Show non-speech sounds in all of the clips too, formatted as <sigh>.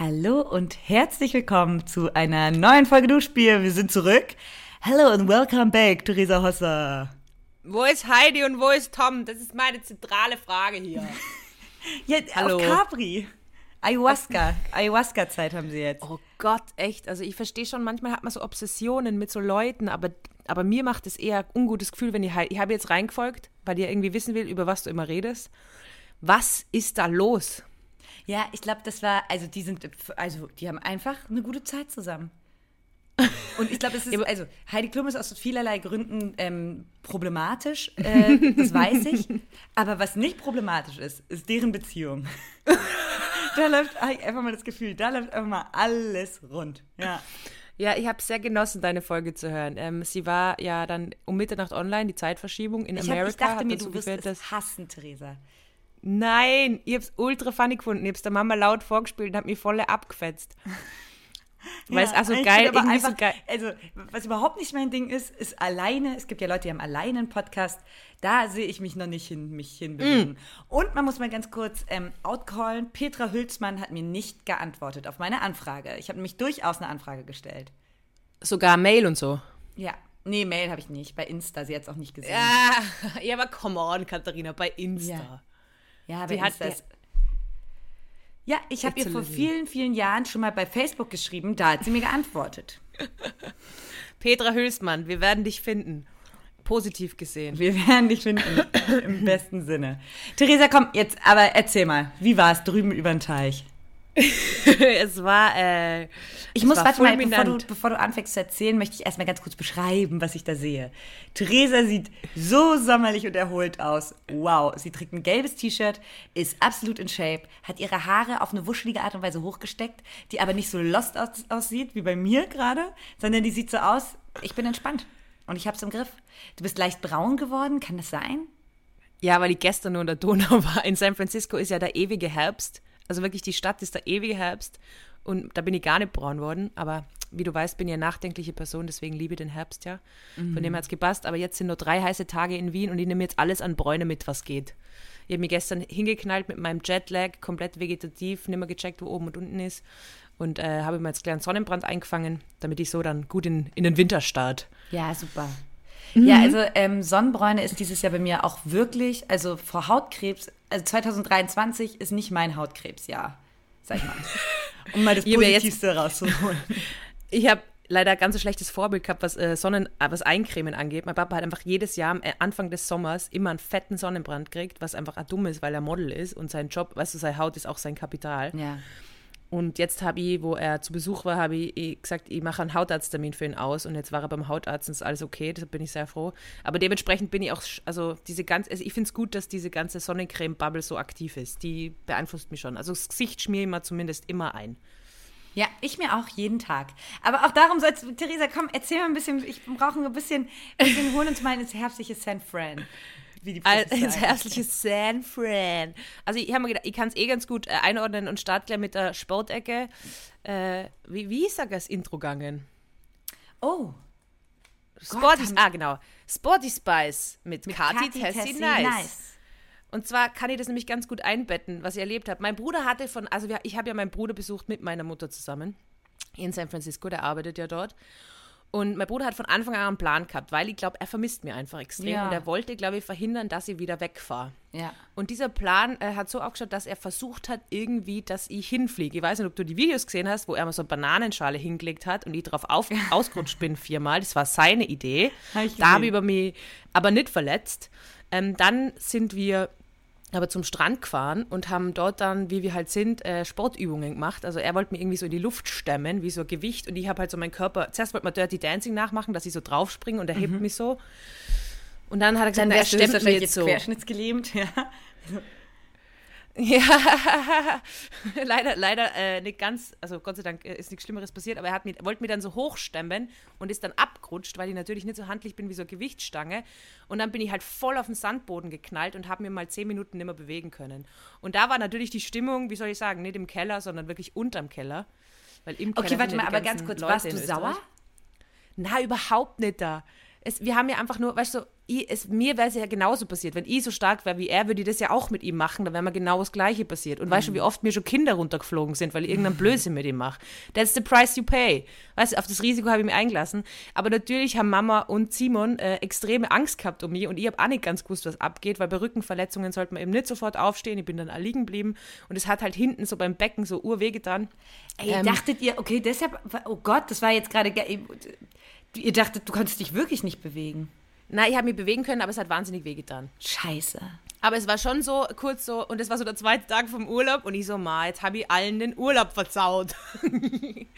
Hallo und herzlich willkommen zu einer neuen Folge Duschbier. Wir sind zurück. Hello and welcome back, Theresa Hosser. Wo ist Heidi und wo ist Tom? Das ist meine zentrale Frage hier. <laughs> ja, Hallo. auf Capri. Ayahuasca. Ayahuasca-Zeit haben sie jetzt. Oh Gott, echt. Also ich verstehe schon, manchmal hat man so Obsessionen mit so Leuten, aber, aber mir macht es eher ungutes Gefühl, wenn ich halt, ich habe jetzt reingefolgt, weil ihr irgendwie wissen will, über was du immer redest. Was ist da los? Ja, ich glaube, das war, also die sind, also die haben einfach eine gute Zeit zusammen. Und ich glaube, es ist, <laughs> also Heidi Klum ist aus vielerlei Gründen ähm, problematisch, äh, das weiß ich. Aber was nicht problematisch ist, ist deren Beziehung. <laughs> da läuft einfach mal das Gefühl, da läuft einfach mal alles rund. Ja. Ja, ich habe sehr genossen, deine Folge zu hören. Ähm, sie war ja dann um Mitternacht online, die Zeitverschiebung in ich Amerika. Hab, ich dachte mir, du wirst es hassen, Theresa. Nein, ich hab's ultra funny gefunden. Ich hab's der Mama laut vorgespielt und hab mich voll abgefetzt. <laughs> Weil ja, es also geil, irgendwie einfach, so geil. Also, was überhaupt nicht mein Ding ist, ist alleine. Es gibt ja Leute, die haben alleine einen Podcast. Da sehe ich mich noch nicht hin, mich hinbewegen. Mm. Und man muss mal ganz kurz ähm, outcallen. Petra Hülsmann hat mir nicht geantwortet auf meine Anfrage. Ich habe nämlich durchaus eine Anfrage gestellt. Sogar Mail und so. Ja. Nee, Mail habe ich nicht. Bei Insta. Sie hat es auch nicht gesehen. Ja, <laughs> ja, aber come on, Katharina, bei Insta. Ja. Ja, die hat das. Ja, ich habe ihr vor vielen, vielen Jahren schon mal bei Facebook geschrieben, da hat sie mir geantwortet. <laughs> Petra Hülsmann, wir werden dich finden. Positiv gesehen. Wir werden dich finden, <laughs> im besten Sinne. Theresa, komm, jetzt aber erzähl mal, wie war es drüben über den Teich? <laughs> <laughs> es war. Äh, ich muss, warte mal, bevor du, bevor du anfängst zu erzählen, möchte ich erstmal ganz kurz beschreiben, was ich da sehe. Theresa sieht so sommerlich und erholt aus. Wow. Sie trägt ein gelbes T-Shirt, ist absolut in Shape, hat ihre Haare auf eine wuschelige Art und Weise hochgesteckt, die aber nicht so lost aus, aussieht wie bei mir gerade, sondern die sieht so aus, ich bin entspannt und ich hab's im Griff. Du bist leicht braun geworden, kann das sein? Ja, weil ich gestern nur in der Donau <laughs> war. In San Francisco ist ja der ewige Herbst. Also wirklich, die Stadt ist der ewige Herbst. Und da bin ich gar nicht braun worden. Aber wie du weißt, bin ich eine nachdenkliche Person, deswegen liebe ich den Herbst ja. Mhm. Von dem hat es gepasst. Aber jetzt sind nur drei heiße Tage in Wien und ich nehme jetzt alles an Bräune mit, was geht. Ich habe mich gestern hingeknallt mit meinem Jetlag, komplett vegetativ, nicht mehr gecheckt, wo oben und unten ist. Und äh, habe mir jetzt kleinen Sonnenbrand eingefangen, damit ich so dann gut in, in den Winter start. Ja, super. Mhm. Ja, also ähm, Sonnenbräune ist dieses Jahr bei mir auch wirklich, also vor Hautkrebs also 2023 ist nicht mein Hautkrebsjahr, sag ich mal. <laughs> Um mal das Positivste jetzt, rauszuholen. <laughs> Ich habe leider ganz ein schlechtes Vorbild gehabt, was äh, Sonnen, äh, was Eincremen angeht. Mein Papa hat einfach jedes Jahr am äh, Anfang des Sommers immer einen fetten Sonnenbrand gekriegt, was einfach dumm ist, weil er Model ist und sein Job, weißt du, seine Haut ist auch sein Kapital. Ja. Und jetzt habe ich, wo er zu Besuch war, habe ich gesagt, ich mache einen Hautarzttermin für ihn aus. Und jetzt war er beim Hautarzt und ist alles okay, deshalb bin ich sehr froh. Aber dementsprechend bin ich auch, also diese ganze, also ich finde es gut, dass diese ganze Sonnencreme-Bubble so aktiv ist. Die beeinflusst mich schon. Also das Gesicht schmiere ich mir zumindest immer ein. Ja, ich mir auch jeden Tag. Aber auch darum sollst du, Theresa, komm, erzähl mal ein bisschen, ich brauche ein bisschen, wir holen uns mal ins herbstliche San Fran wie die Profis <laughs> Ins herzliche San Fran. Also ich habe mir gedacht, ich kann es eh ganz gut äh, einordnen und starte gleich mit der Sportecke. Äh, wie, wie ist das Intro gegangen? Oh. Sporty, Gott, ah genau. Sporty Spice mit, mit Kati, Tessie, Tessie nice. nice. Und zwar kann ich das nämlich ganz gut einbetten, was ich erlebt habe. Mein Bruder hatte von, also ich habe ja meinen Bruder besucht mit meiner Mutter zusammen in San Francisco, der arbeitet ja dort. Und mein Bruder hat von Anfang an einen Plan gehabt, weil ich glaube, er vermisst mir einfach extrem. Ja. Und er wollte, glaube ich, verhindern, dass ich wieder wegfahre. Ja. Und dieser Plan äh, hat so aufgeschaut, dass er versucht hat, irgendwie, dass ich hinfliege. Ich weiß nicht, ob du die Videos gesehen hast, wo er mal so eine Bananenschale hingelegt hat und ich darauf auf, <laughs> ausgerutscht bin viermal. Das war seine Idee. Hab da habe ich über mich aber nicht verletzt. Ähm, dann sind wir aber zum Strand gefahren und haben dort dann, wie wir halt sind, äh, Sportübungen gemacht. Also er wollte mir irgendwie so in die Luft stemmen, wie so Gewicht. Und ich habe halt so meinen Körper, zuerst wollte man Dirty Dancing nachmachen, dass ich so draufspringe und er mhm. hebt mich so. Und dann hat er gesagt, dann er stemmt mich jetzt so. querschnittsgelähmt, <laughs> ja. Ja, <laughs> leider, leider äh, nicht ganz, also Gott sei Dank äh, ist nichts Schlimmeres passiert, aber er hat mich, wollte mir dann so hochstemmen und ist dann abgerutscht, weil ich natürlich nicht so handlich bin wie so eine Gewichtsstange. Und dann bin ich halt voll auf den Sandboden geknallt und habe mir mal zehn Minuten nicht mehr bewegen können. Und da war natürlich die Stimmung, wie soll ich sagen, nicht im Keller, sondern wirklich unterm Keller. Weil im okay, Keller warte mal, aber ganz kurz, Leute warst du sauer? Na, überhaupt nicht da. Es, wir haben ja einfach nur, weißt du, ich, es, mir wäre es ja genauso passiert. Wenn ich so stark wäre wie er, würde ich das ja auch mit ihm machen, dann wäre mir genau das Gleiche passiert. Und mhm. weißt du, wie oft mir schon Kinder runtergeflogen sind, weil ich irgendeinen Blödsinn mit ihm mache? That's the price you pay. Weißt du, auf das Risiko habe ich mich eingelassen. Aber natürlich haben Mama und Simon äh, extreme Angst gehabt um mich und ich habe auch nicht ganz gewusst, was abgeht, weil bei Rückenverletzungen sollte man eben nicht sofort aufstehen. Ich bin dann liegen geblieben und es hat halt hinten so beim Becken so urweh getan. Ey, ähm, dachtet ihr, okay, deshalb, oh Gott, das war jetzt gerade, ihr dachtet, du konntest dich wirklich nicht bewegen. Nein, ich habe mich bewegen können, aber es hat wahnsinnig wehgetan. Scheiße. Aber es war schon so kurz so, und es war so der zweite Tag vom Urlaub und ich so, ma, jetzt habe ich allen den Urlaub verzaut. <laughs> und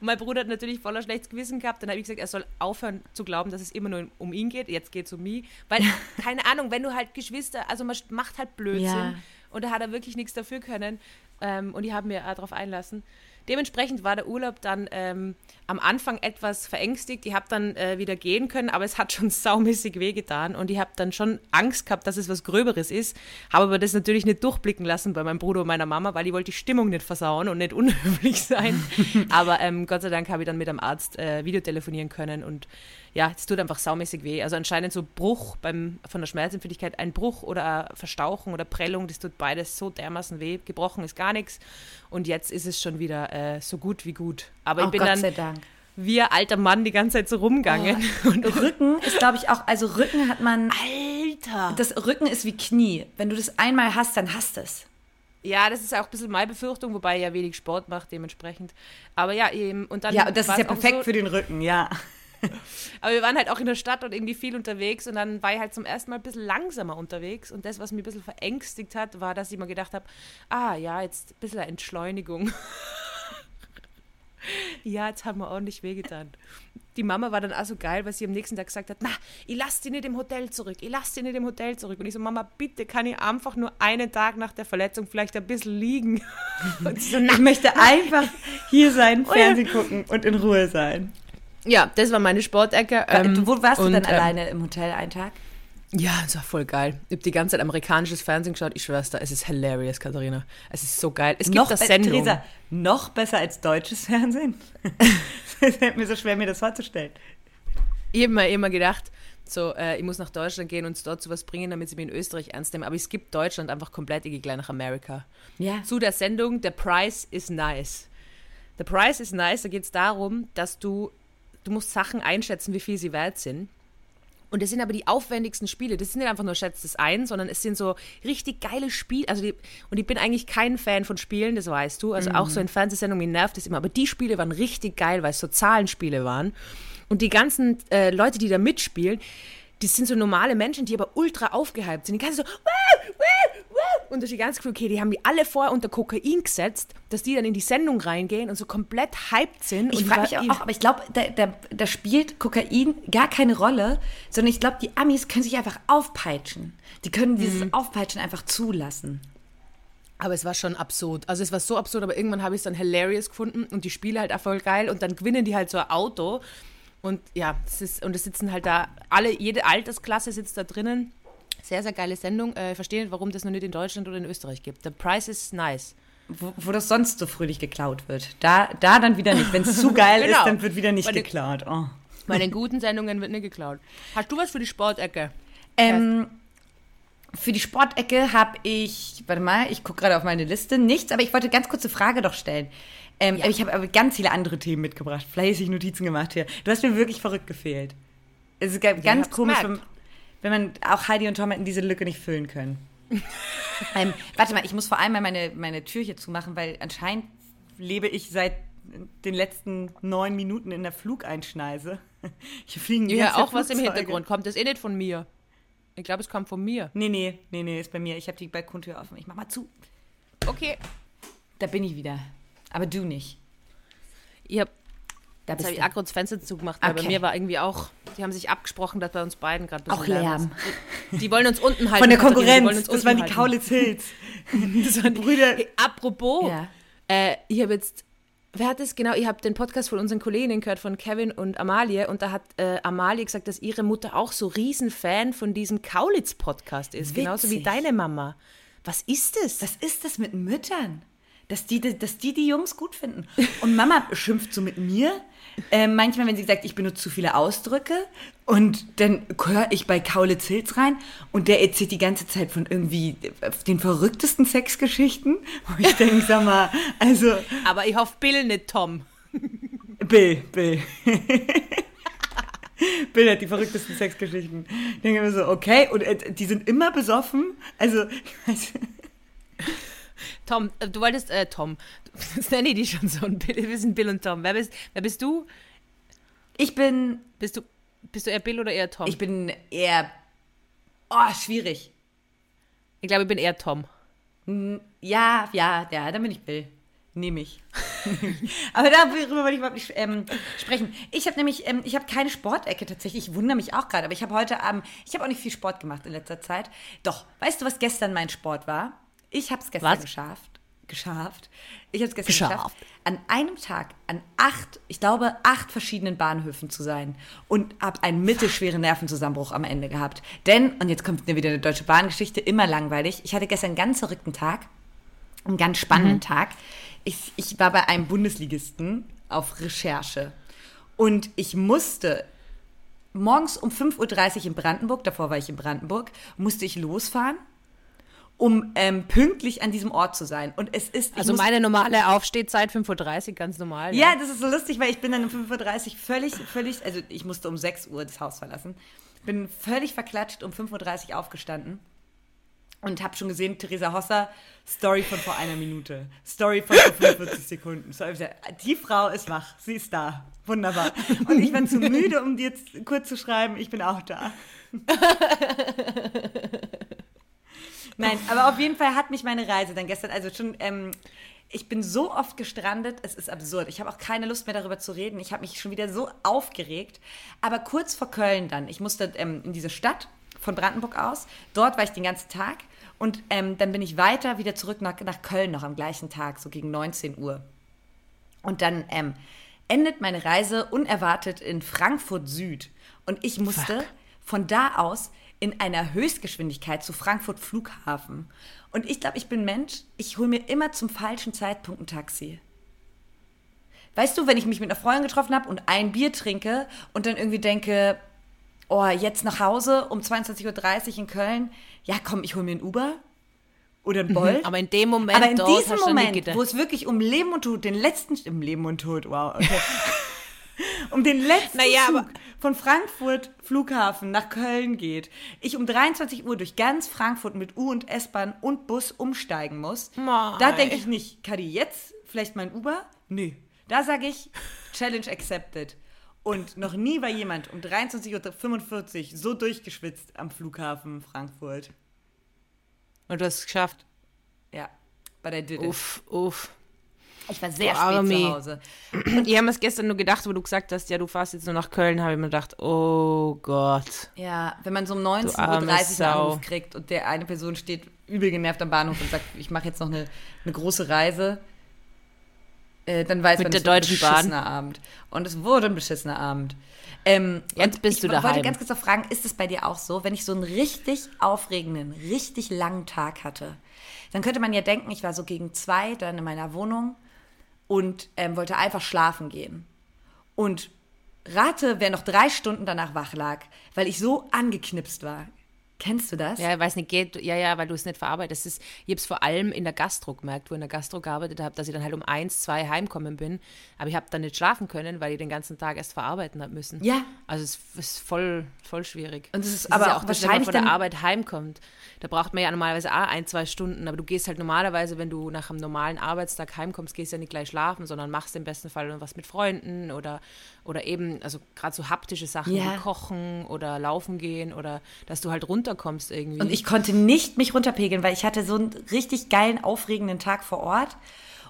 mein Bruder hat natürlich voller schlechtes Gewissen gehabt. Dann habe ich gesagt, er soll aufhören zu glauben, dass es immer nur um ihn geht. Jetzt geht es um mich. Weil, <laughs> keine Ahnung, wenn du halt Geschwister, also man macht halt Blödsinn. Ja. Und da hat er wirklich nichts dafür können. Ähm, und ich habe mir darauf einlassen. Dementsprechend war der Urlaub dann ähm, am Anfang etwas verängstigt. Ich habe dann äh, wieder gehen können, aber es hat schon <laughs> saumäßig wehgetan und ich habe dann schon Angst gehabt, dass es was Gröberes ist. Habe aber das natürlich nicht durchblicken lassen bei meinem Bruder und meiner Mama, weil ich wollte die Stimmung nicht versauen und nicht <laughs> unhöflich sein. <laughs> aber ähm, Gott sei Dank habe ich dann mit dem Arzt äh, Videotelefonieren können und ja, es tut einfach saumäßig weh. Also anscheinend so Bruch beim, von der Schmerzempfindlichkeit, ein Bruch oder Verstauchung oder Prellung, das tut beides so dermaßen weh. Gebrochen ist gar nichts. Und jetzt ist es schon wieder äh, so gut wie gut. Aber oh, ich bin Gott dann. Dank wie alter Mann die ganze Zeit so rumgegangen. Oh. <laughs> Und Rücken ist, glaube ich, auch, also Rücken hat man. Alter! Das Rücken ist wie Knie. Wenn du das einmal hast, dann hast es. Ja, das ist auch ein bisschen meine Befürchtung, wobei er ja wenig Sport macht, dementsprechend. Aber ja, eben. Und dann ja, und das ist ja perfekt so, für den Rücken, ja. <laughs> Aber wir waren halt auch in der Stadt und irgendwie viel unterwegs und dann war ich halt zum ersten Mal ein bisschen langsamer unterwegs und das, was mich ein bisschen verängstigt hat, war, dass ich mir gedacht habe, ah ja, jetzt ein bisschen Entschleunigung. <laughs> ja, jetzt haben wir ordentlich wehgetan. Die Mama war dann auch so geil, weil sie am nächsten Tag gesagt hat, na, ich lasse die nicht im Hotel zurück, ich lasse die nicht im Hotel zurück. Und ich so, Mama, bitte kann ich einfach nur einen Tag nach der Verletzung vielleicht ein bisschen liegen. <laughs> Und sie so, na, ich möchte einfach hier sein, Fernsehen gucken und in Ruhe sein. Ja, das war meine Sportecke. Ähm, Wo warst und, du dann ähm, alleine im Hotel einen Tag? Ja, das war voll geil. Ich habe die ganze Zeit amerikanisches Fernsehen geschaut. Ich schwör's da, es ist hilarious, Katharina. Es ist so geil. Es gibt noch das Sendung. Theresa, noch besser als deutsches Fernsehen? <laughs> Es fällt mir so schwer, mir das vorzustellen. Ich habe mir immer gedacht, so, äh, ich muss nach Deutschland gehen und dort zu was bringen, damit sie mich in Österreich ernst nehmen. Aber es gibt Deutschland einfach komplett, ich gehe gleich nach Amerika. Ja. Zu der Sendung The Price is Nice. The Price is Nice, da geht es darum, dass du du musst Sachen einschätzen, wie viel sie wert sind. Und das sind aber die aufwendigsten Spiele. Das sind nicht einfach nur schätzt es ein, sondern es sind so richtig geile Spiele. Also die, und ich bin eigentlich kein Fan von Spielen, das weißt du. Also mhm. auch so in Fernsehsendungen, mir nervt das immer. Aber die Spiele waren richtig geil, weil es so Zahlenspiele waren. Und die ganzen äh, Leute, die da mitspielen, das sind so normale Menschen, die aber ultra aufgehypt sind. Die ganzen so, Wah! Wah! Und die ganze Crew, okay, die haben die alle vorher unter Kokain gesetzt, dass die dann in die Sendung reingehen und so komplett hyped sind. Ich frage mich auch, aber ich glaube, da, da, da, spielt Kokain gar keine Rolle, sondern ich glaube, die Amis können sich einfach aufpeitschen. Die können dieses mhm. Aufpeitschen einfach zulassen. Aber es war schon absurd. Also es war so absurd, aber irgendwann habe ich es dann hilarious gefunden und die Spiele halt auch voll geil und dann gewinnen die halt so ein Auto und ja, es ist, und es sitzen halt da alle, jede Altersklasse sitzt da drinnen sehr, sehr geile Sendung. Äh, verstehe nicht, warum das noch nicht in Deutschland oder in Österreich gibt. The Price is nice. Wo, wo das sonst so fröhlich geklaut wird. Da, da dann wieder nicht. Wenn es zu <laughs> geil genau. ist, dann wird wieder nicht meine, geklaut. Oh. Bei guten Sendungen wird nicht geklaut. Hast du was für die Sportecke? Ähm, für die Sportecke habe ich, warte mal, ich gucke gerade auf meine Liste, nichts, aber ich wollte ganz kurze Frage doch stellen. Ähm, ja. Ich habe aber ganz viele andere Themen mitgebracht, fleißig Notizen gemacht hier. Du hast mir wirklich verrückt gefehlt. Es ist ganz ja, komisch, wenn, wenn man auch Heidi und Tom hätten diese Lücke nicht füllen können. <laughs> ähm, warte mal, ich muss vor allem mal meine, meine Tür hier zumachen, weil anscheinend lebe ich seit den letzten neun Minuten in der Flugeinschneise. <laughs> Hier fliegen Ja, auch was im Hintergrund. Kommt das eh nicht von mir? Ich glaube, es kommt von mir. Nee, nee, nee, nee, ist bei mir. Ich habe die Balkontür offen. Ich mach mal zu. Okay. Da bin ich wieder. Aber du nicht. Ich habe da Jetzt habe ich Akro das Fenster zugemacht, okay. bei mir war irgendwie auch, die haben sich abgesprochen, dass bei uns beiden gerade Auch Lärm. Die, die, wollen uns unten halten. Von der Konkurrenz, das waren die Kaulitz Hills. <laughs> das waren die Brüder. Hey, apropos, ja. äh, ich habe jetzt, wer hat das genau, ich habe den Podcast von unseren Kolleginnen gehört, von Kevin und Amalie und da hat äh, Amalie gesagt, dass ihre Mutter auch so Riesenfan von diesem Kaulitz-Podcast ist, Witzig. genauso wie deine Mama. Was ist das? Was ist das mit Müttern? dass die, dass die die Jungs gut finden. Und Mama schimpft so mit mir. Äh, manchmal, wenn sie sagt, ich benutze zu viele Ausdrücke. Und dann höre ich bei Kaulitz Hills rein und der erzählt die ganze Zeit von irgendwie den verrücktesten Sexgeschichten. Wo ich denke, <laughs> sag mal, also. Aber ich hoffe, Bill nicht Tom. Bill, Bill. <laughs> Bill hat die verrücktesten Sexgeschichten. Ich denke mir so, okay, und äh, die sind immer besoffen. Also, ich weiß. Tom, äh, du wolltest, äh, Tom, das nenne ich die schon so, wir sind Bill und Tom. Wer bist, wer bist du? Ich bin. Bist du, bist du eher Bill oder eher Tom? Ich bin eher. Oh, schwierig. Ich glaube, ich bin eher Tom. Ja, ja, ja, dann bin ich Bill. Nehme ich. <laughs> Aber darüber wollte ich überhaupt nicht ähm, sprechen. Ich habe nämlich, ähm, ich habe keine Sportecke tatsächlich. Ich wundere mich auch gerade, aber ich habe heute Abend, ich habe auch nicht viel Sport gemacht in letzter Zeit. Doch, weißt du, was gestern mein Sport war? Ich habe es gestern was? geschafft. Geschafft. Ich habe es gestern geschafft. geschafft. An einem Tag an acht, ich glaube, acht verschiedenen Bahnhöfen zu sein und habe einen mittelschweren Nervenzusammenbruch am Ende gehabt. Denn, und jetzt kommt wieder eine deutsche Bahngeschichte, immer langweilig. Ich hatte gestern einen ganz verrückten Tag, einen ganz spannenden mhm. Tag. Ich, ich war bei einem Bundesligisten auf Recherche und ich musste morgens um 5.30 Uhr in Brandenburg, davor war ich in Brandenburg, musste ich losfahren um ähm, pünktlich an diesem Ort zu sein. Und es ist. Also meine normale Aufstehzeit 5.30 Uhr, ganz normal. Ja. ja, das ist so lustig, weil ich bin dann um 5.30 Uhr völlig, völlig, also ich musste um 6 Uhr das Haus verlassen. Bin völlig verklatscht um 5.30 Uhr aufgestanden und habe schon gesehen, Theresa Hosser, Story von vor einer Minute. Story von vor 45 <laughs> Sekunden. Die Frau ist wach, sie ist da. Wunderbar. Und ich war zu müde, um dir jetzt kurz zu schreiben, ich bin auch da. <laughs> Nein, aber auf jeden Fall hat mich meine Reise dann gestern, also schon, ähm, ich bin so oft gestrandet, es ist absurd. Ich habe auch keine Lust mehr darüber zu reden. Ich habe mich schon wieder so aufgeregt. Aber kurz vor Köln dann, ich musste ähm, in diese Stadt von Brandenburg aus. Dort war ich den ganzen Tag. Und ähm, dann bin ich weiter wieder zurück nach, nach Köln noch am gleichen Tag, so gegen 19 Uhr. Und dann ähm, endet meine Reise unerwartet in Frankfurt Süd. Und ich musste Fuck. von da aus in einer Höchstgeschwindigkeit zu Frankfurt Flughafen. Und ich glaube, ich bin Mensch, ich hole mir immer zum falschen Zeitpunkt ein Taxi. Weißt du, wenn ich mich mit einer Freundin getroffen habe und ein Bier trinke und dann irgendwie denke, oh, jetzt nach Hause um 22.30 Uhr in Köln, ja komm, ich hole mir ein Uber oder ein mhm, Bolt. Aber in dem Moment, aber in diesem Moment, wo es wirklich um Leben und Tod, den letzten, im Leben und Tod, wow, okay. <laughs> <laughs> um den letzten naja, Zug von Frankfurt Flughafen nach Köln geht, ich um 23 Uhr durch ganz Frankfurt mit U- und S-Bahn und Bus umsteigen muss, Mei. da denke ich nicht, Kadi, jetzt vielleicht mein Uber? Nö. Da sage ich, Challenge accepted. Und noch nie war jemand um 23.45 Uhr so durchgeschwitzt am Flughafen Frankfurt. Und du hast es geschafft? Ja, but I did uff, it. Uff, ich war sehr spät zu Hause. Und ich habe es gestern nur gedacht, wo du gesagt hast, ja, du fährst jetzt nur nach Köln, habe ich mir gedacht, oh Gott. Ja, wenn man so um 19.30 Uhr einen Anruf kriegt und der eine Person steht übel genervt am Bahnhof und sagt, ich mache jetzt noch eine, eine große Reise, äh, dann weiß Mit man, der deutschen ein beschissener Bahn. Abend. Und es wurde ein beschissener Abend. Ähm, Jetzt bist du daheim. Ich wollte ganz kurz noch fragen, ist es bei dir auch so, wenn ich so einen richtig aufregenden, richtig langen Tag hatte, dann könnte man ja denken, ich war so gegen zwei dann in meiner Wohnung und ähm, wollte einfach schlafen gehen. Und rate, wer noch drei Stunden danach wach lag, weil ich so angeknipst war. Kennst du das? Ja, weiß nicht, geht, ja, ja, weil du es nicht verarbeitest. ich habe es vor allem in der Gastro gemerkt, wo ich in der Gastro gearbeitet habe, dass ich dann halt um eins, zwei heimkommen bin. Aber ich habe dann nicht schlafen können, weil ich den ganzen Tag erst verarbeiten habe müssen. Ja. Also es ist voll, voll schwierig. Und es ist aber ist ja auch, dass, wenn man von der Arbeit heimkommt. Da braucht man ja normalerweise auch ein, zwei Stunden. Aber du gehst halt normalerweise, wenn du nach einem normalen Arbeitstag heimkommst, gehst ja nicht gleich schlafen, sondern machst im besten Fall was mit Freunden oder, oder eben, also gerade so haptische Sachen ja. wie Kochen oder Laufen gehen oder dass du halt runterkommst irgendwie. Und ich konnte nicht mich runterpegeln, weil ich hatte so einen richtig geilen, aufregenden Tag vor Ort.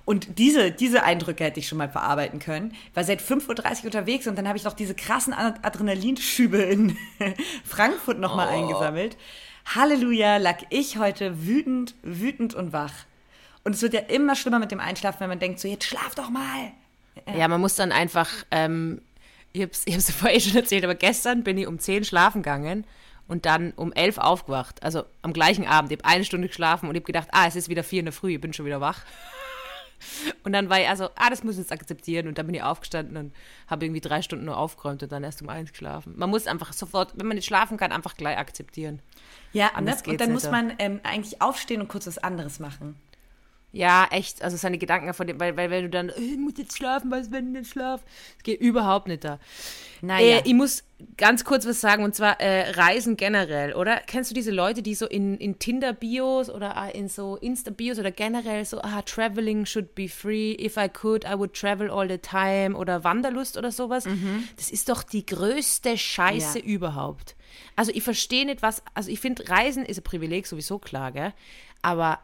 Und diese, diese Eindrücke hätte ich schon mal verarbeiten können. War seit 5.30 Uhr unterwegs und dann habe ich noch diese krassen Adrenalinschübe in <laughs> Frankfurt nochmal oh. eingesammelt. Halleluja, lag ich heute wütend, wütend und wach. Und es wird ja immer schlimmer mit dem Einschlafen, wenn man denkt, so jetzt schlaf doch mal. Ja, ja man muss dann einfach, ähm, ich habe es ich <laughs> vorher schon erzählt, aber gestern bin ich um 10 schlafen gegangen und dann um 11 aufgewacht. Also am gleichen Abend. Ich habe eine Stunde geschlafen und ich habe gedacht, ah, es ist wieder 4 in der Früh, ich bin schon wieder wach. <laughs> Und dann war ich also, ah, das muss ich jetzt akzeptieren. Und dann bin ich aufgestanden und habe irgendwie drei Stunden nur aufgeräumt und dann erst um eins geschlafen. Man muss einfach sofort, wenn man nicht schlafen kann, einfach gleich akzeptieren. Ja, ne? und dann muss man ähm, eigentlich aufstehen und kurz was anderes machen. Ja, echt. Also seine Gedanken von dem, weil, weil wenn du dann, ich muss jetzt schlafen, was wenn ich nicht schlafe? Das geht überhaupt nicht da. Naja. Äh, ich muss ganz kurz was sagen, und zwar äh, Reisen generell, oder? Kennst du diese Leute, die so in, in Tinder-Bios oder äh, in so Insta-Bios oder generell so, ah, traveling should be free, if I could, I would travel all the time oder Wanderlust oder sowas? Mhm. Das ist doch die größte Scheiße ja. überhaupt. Also ich verstehe nicht, was, also ich finde, Reisen ist ein Privileg, sowieso klar, gell? Aber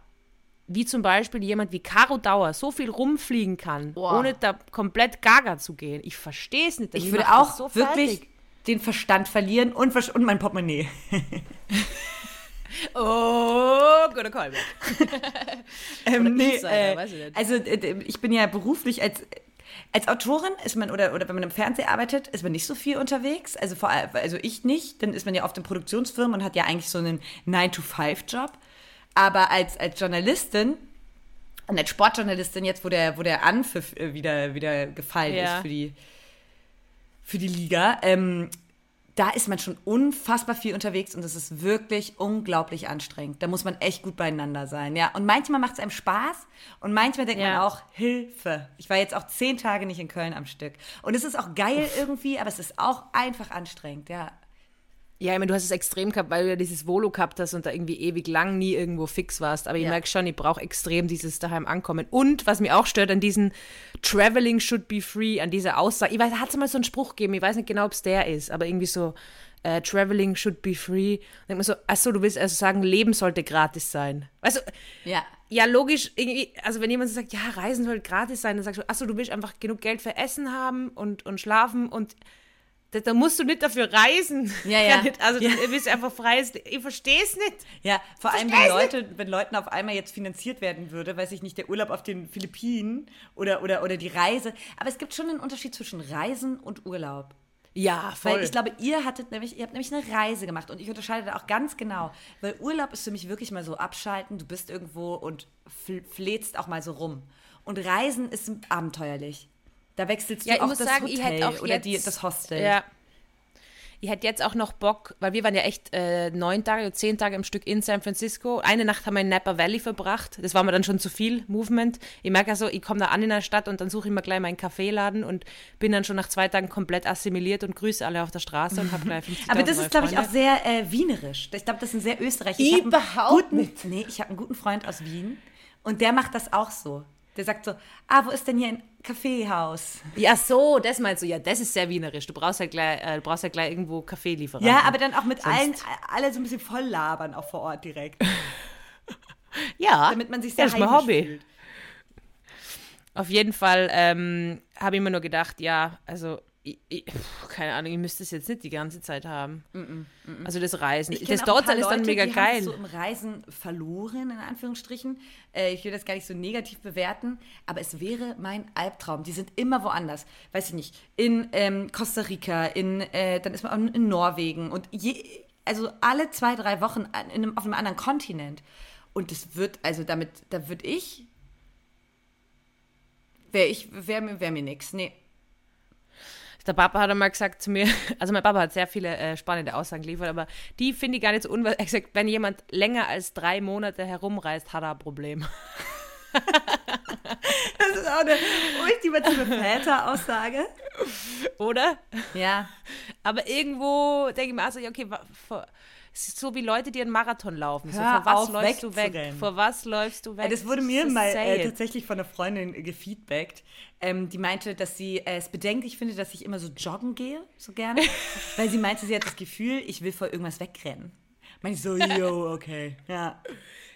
wie zum Beispiel jemand wie Caro Dauer so viel rumfliegen kann, Boah. ohne da komplett gaga zu gehen. Ich verstehe es nicht. Ich würde auch so wirklich fertig. den Verstand verlieren und, und mein Portemonnaie. <laughs> oh, guter Callback. <laughs> ähm, nee, äh, also äh, ich bin ja beruflich als als Autorin ist man, oder, oder wenn man im Fernsehen arbeitet, ist man nicht so viel unterwegs. Also, vor, also ich nicht. Dann ist man ja oft in Produktionsfirmen und hat ja eigentlich so einen 9-to-5-Job. Aber als, als Journalistin und als Sportjournalistin, jetzt wo der, wo der Anpfiff äh, wieder, wieder gefallen ja. ist für die, für die Liga, ähm, da ist man schon unfassbar viel unterwegs und es ist wirklich unglaublich anstrengend. Da muss man echt gut beieinander sein, ja. Und manchmal macht es einem Spaß und manchmal denkt ja. man auch, Hilfe. Ich war jetzt auch zehn Tage nicht in Köln am Stück. Und es ist auch geil Uff. irgendwie, aber es ist auch einfach anstrengend, ja. Ja, ich meine, du hast es extrem gehabt, weil du ja dieses Volo gehabt hast und da irgendwie ewig lang nie irgendwo fix warst. Aber ich ja. merke schon, ich brauche extrem dieses daheim ankommen. Und was mich auch stört an diesen Traveling should be free, an dieser Aussage. Ich weiß, da hat es mal so einen Spruch gegeben, ich weiß nicht genau, ob es der ist, aber irgendwie so, uh, Traveling should be free. Und denke mir so, achso, du willst also sagen, Leben sollte gratis sein. Also, ja. Ja, logisch, irgendwie, also wenn jemand so sagt, ja, Reisen soll gratis sein, dann sagst du, achso, du willst einfach genug Geld für Essen haben und, und schlafen und da, da, musst du nicht dafür reisen. Ja, ja. <laughs> Also ja. du bist einfach frei. Ich verstehe es nicht. Ja, vor allem, wenn Leute, wenn Leuten auf einmal jetzt finanziert werden würde, weiß ich nicht, der Urlaub auf den Philippinen oder, oder, oder die Reise. Aber es gibt schon einen Unterschied zwischen Reisen und Urlaub. Ja, voll. Weil ich glaube, ihr hattet nämlich, ihr habt nämlich eine Reise gemacht und ich unterscheide da auch ganz genau. Weil Urlaub ist für mich wirklich mal so abschalten, du bist irgendwo und fläzt auch mal so rum. Und Reisen ist abenteuerlich. Da wechselst du ja, auch das sagen, Hotel auch oder die, das Hostel. Ja. Ich hätte jetzt auch noch Bock, weil wir waren ja echt äh, neun Tage oder zehn Tage im Stück in San Francisco. Eine Nacht haben wir in Napa Valley verbracht. Das war mir dann schon zu viel Movement. Ich merke also, ich komme da an in der Stadt und dann suche ich mir gleich meinen Kaffeeladen und bin dann schon nach zwei Tagen komplett assimiliert und grüße alle auf der Straße und habe gleich <laughs> 50 Aber das ist, glaube ich, auch sehr äh, wienerisch. Ich glaube, das ist ein sehr österreichisch. Überhaupt nicht. Nee, ich habe einen guten Freund aus Wien und der macht das auch so. Der sagt so, ah, wo ist denn hier ein Kaffeehaus? Ja, so, das meinst du. Ja, das ist sehr wienerisch. Du brauchst ja gleich, äh, du brauchst ja gleich irgendwo Kaffeelieferanten. Ja, aber dann auch mit Sonst allen, alle so ein bisschen voll labern auch vor Ort direkt. <laughs> ja. Damit man sich sehr das ist mein Hobby. Fühlt. Auf jeden Fall ähm, habe ich mir nur gedacht, ja, also ich, ich, keine Ahnung, ich müsste es jetzt nicht die ganze Zeit haben. Mm -mm, mm also das Reisen. Das dort ist dann mega die geil. so im Reisen verloren, in Anführungsstrichen. Äh, ich will das gar nicht so negativ bewerten, aber es wäre mein Albtraum. Die sind immer woanders. Weiß ich nicht. In ähm, Costa Rica, in, äh, dann ist man in Norwegen und je, also alle zwei, drei Wochen einem, auf einem anderen Kontinent. Und das wird, also damit, da würde ich, wäre ich, wäre wär mir nichts. Nee. Der Papa hat einmal gesagt zu mir, <laughs> also mein Papa hat sehr viele äh, spannende Aussagen geliefert, aber die finde ich gar nicht so unwahr. Er hat gesagt, wenn jemand länger als drei Monate herumreist, hat er ein Problem. <laughs> das ist auch eine ultimative Väter-Aussage. Oder? Ja. Aber irgendwo denke ich mir, also, okay, es ist so wie Leute, die einen Marathon laufen. So, vor was läufst du weg? Vor was läufst du weg? das wurde mir mal äh, tatsächlich von einer Freundin gefeedbackt. Ähm, die meinte, dass sie äh, es bedenklich findet, dass ich immer so joggen gehe, so gerne. <laughs> weil sie meinte, sie hat das Gefühl, ich will vor irgendwas wegrennen. Meinte ich so, <laughs> yo, okay, ja.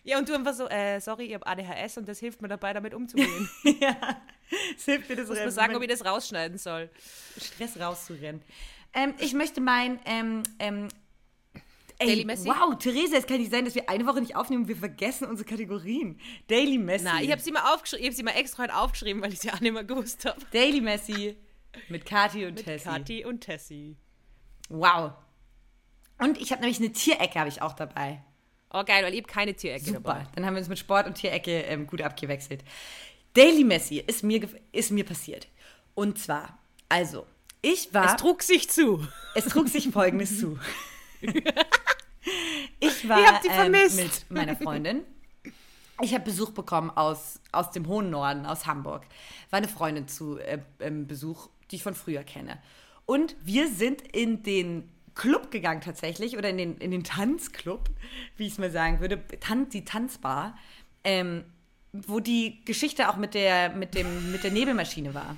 Ja, und du einfach so, äh, sorry, ich habe ADHS und das hilft mir dabei, damit umzugehen. <laughs> ja, es hilft mir das. Muss man sagen, ob ich das rausschneiden soll. Stress rauszurennen. Ähm, ich möchte mein ähm, ähm, Daily Messi? Wow, Theresa, es kann nicht sein, dass wir eine Woche nicht aufnehmen und wir vergessen unsere Kategorien. Daily Messi. Na, ich habe sie mal aufgeschrieben, ich habe sie mal extra heute aufgeschrieben, weil ich sie auch nicht mehr gewusst habe. Daily Messi mit Kati und mit Tessie. Kati und Tessie. Wow. Und ich habe nämlich eine Tierecke habe ich auch dabei. Oh geil, weil ich habe keine Tierecke Super. dabei. Dann haben wir uns mit Sport und Tierecke ähm, gut abgewechselt. Daily Messi ist mir, ist mir passiert. Und zwar, also, ich war. Es trug sich zu. Es trug sich folgendes zu. <laughs> <laughs> ich war ähm, mit meiner Freundin. Ich habe Besuch bekommen aus, aus dem hohen Norden, aus Hamburg. War eine Freundin zu äh, ähm, Besuch, die ich von früher kenne. Und wir sind in den Club gegangen tatsächlich, oder in den, in den Tanzclub, wie ich es mal sagen würde, Tan die Tanzbar, ähm, wo die Geschichte auch mit der, mit, dem, mit der Nebelmaschine war.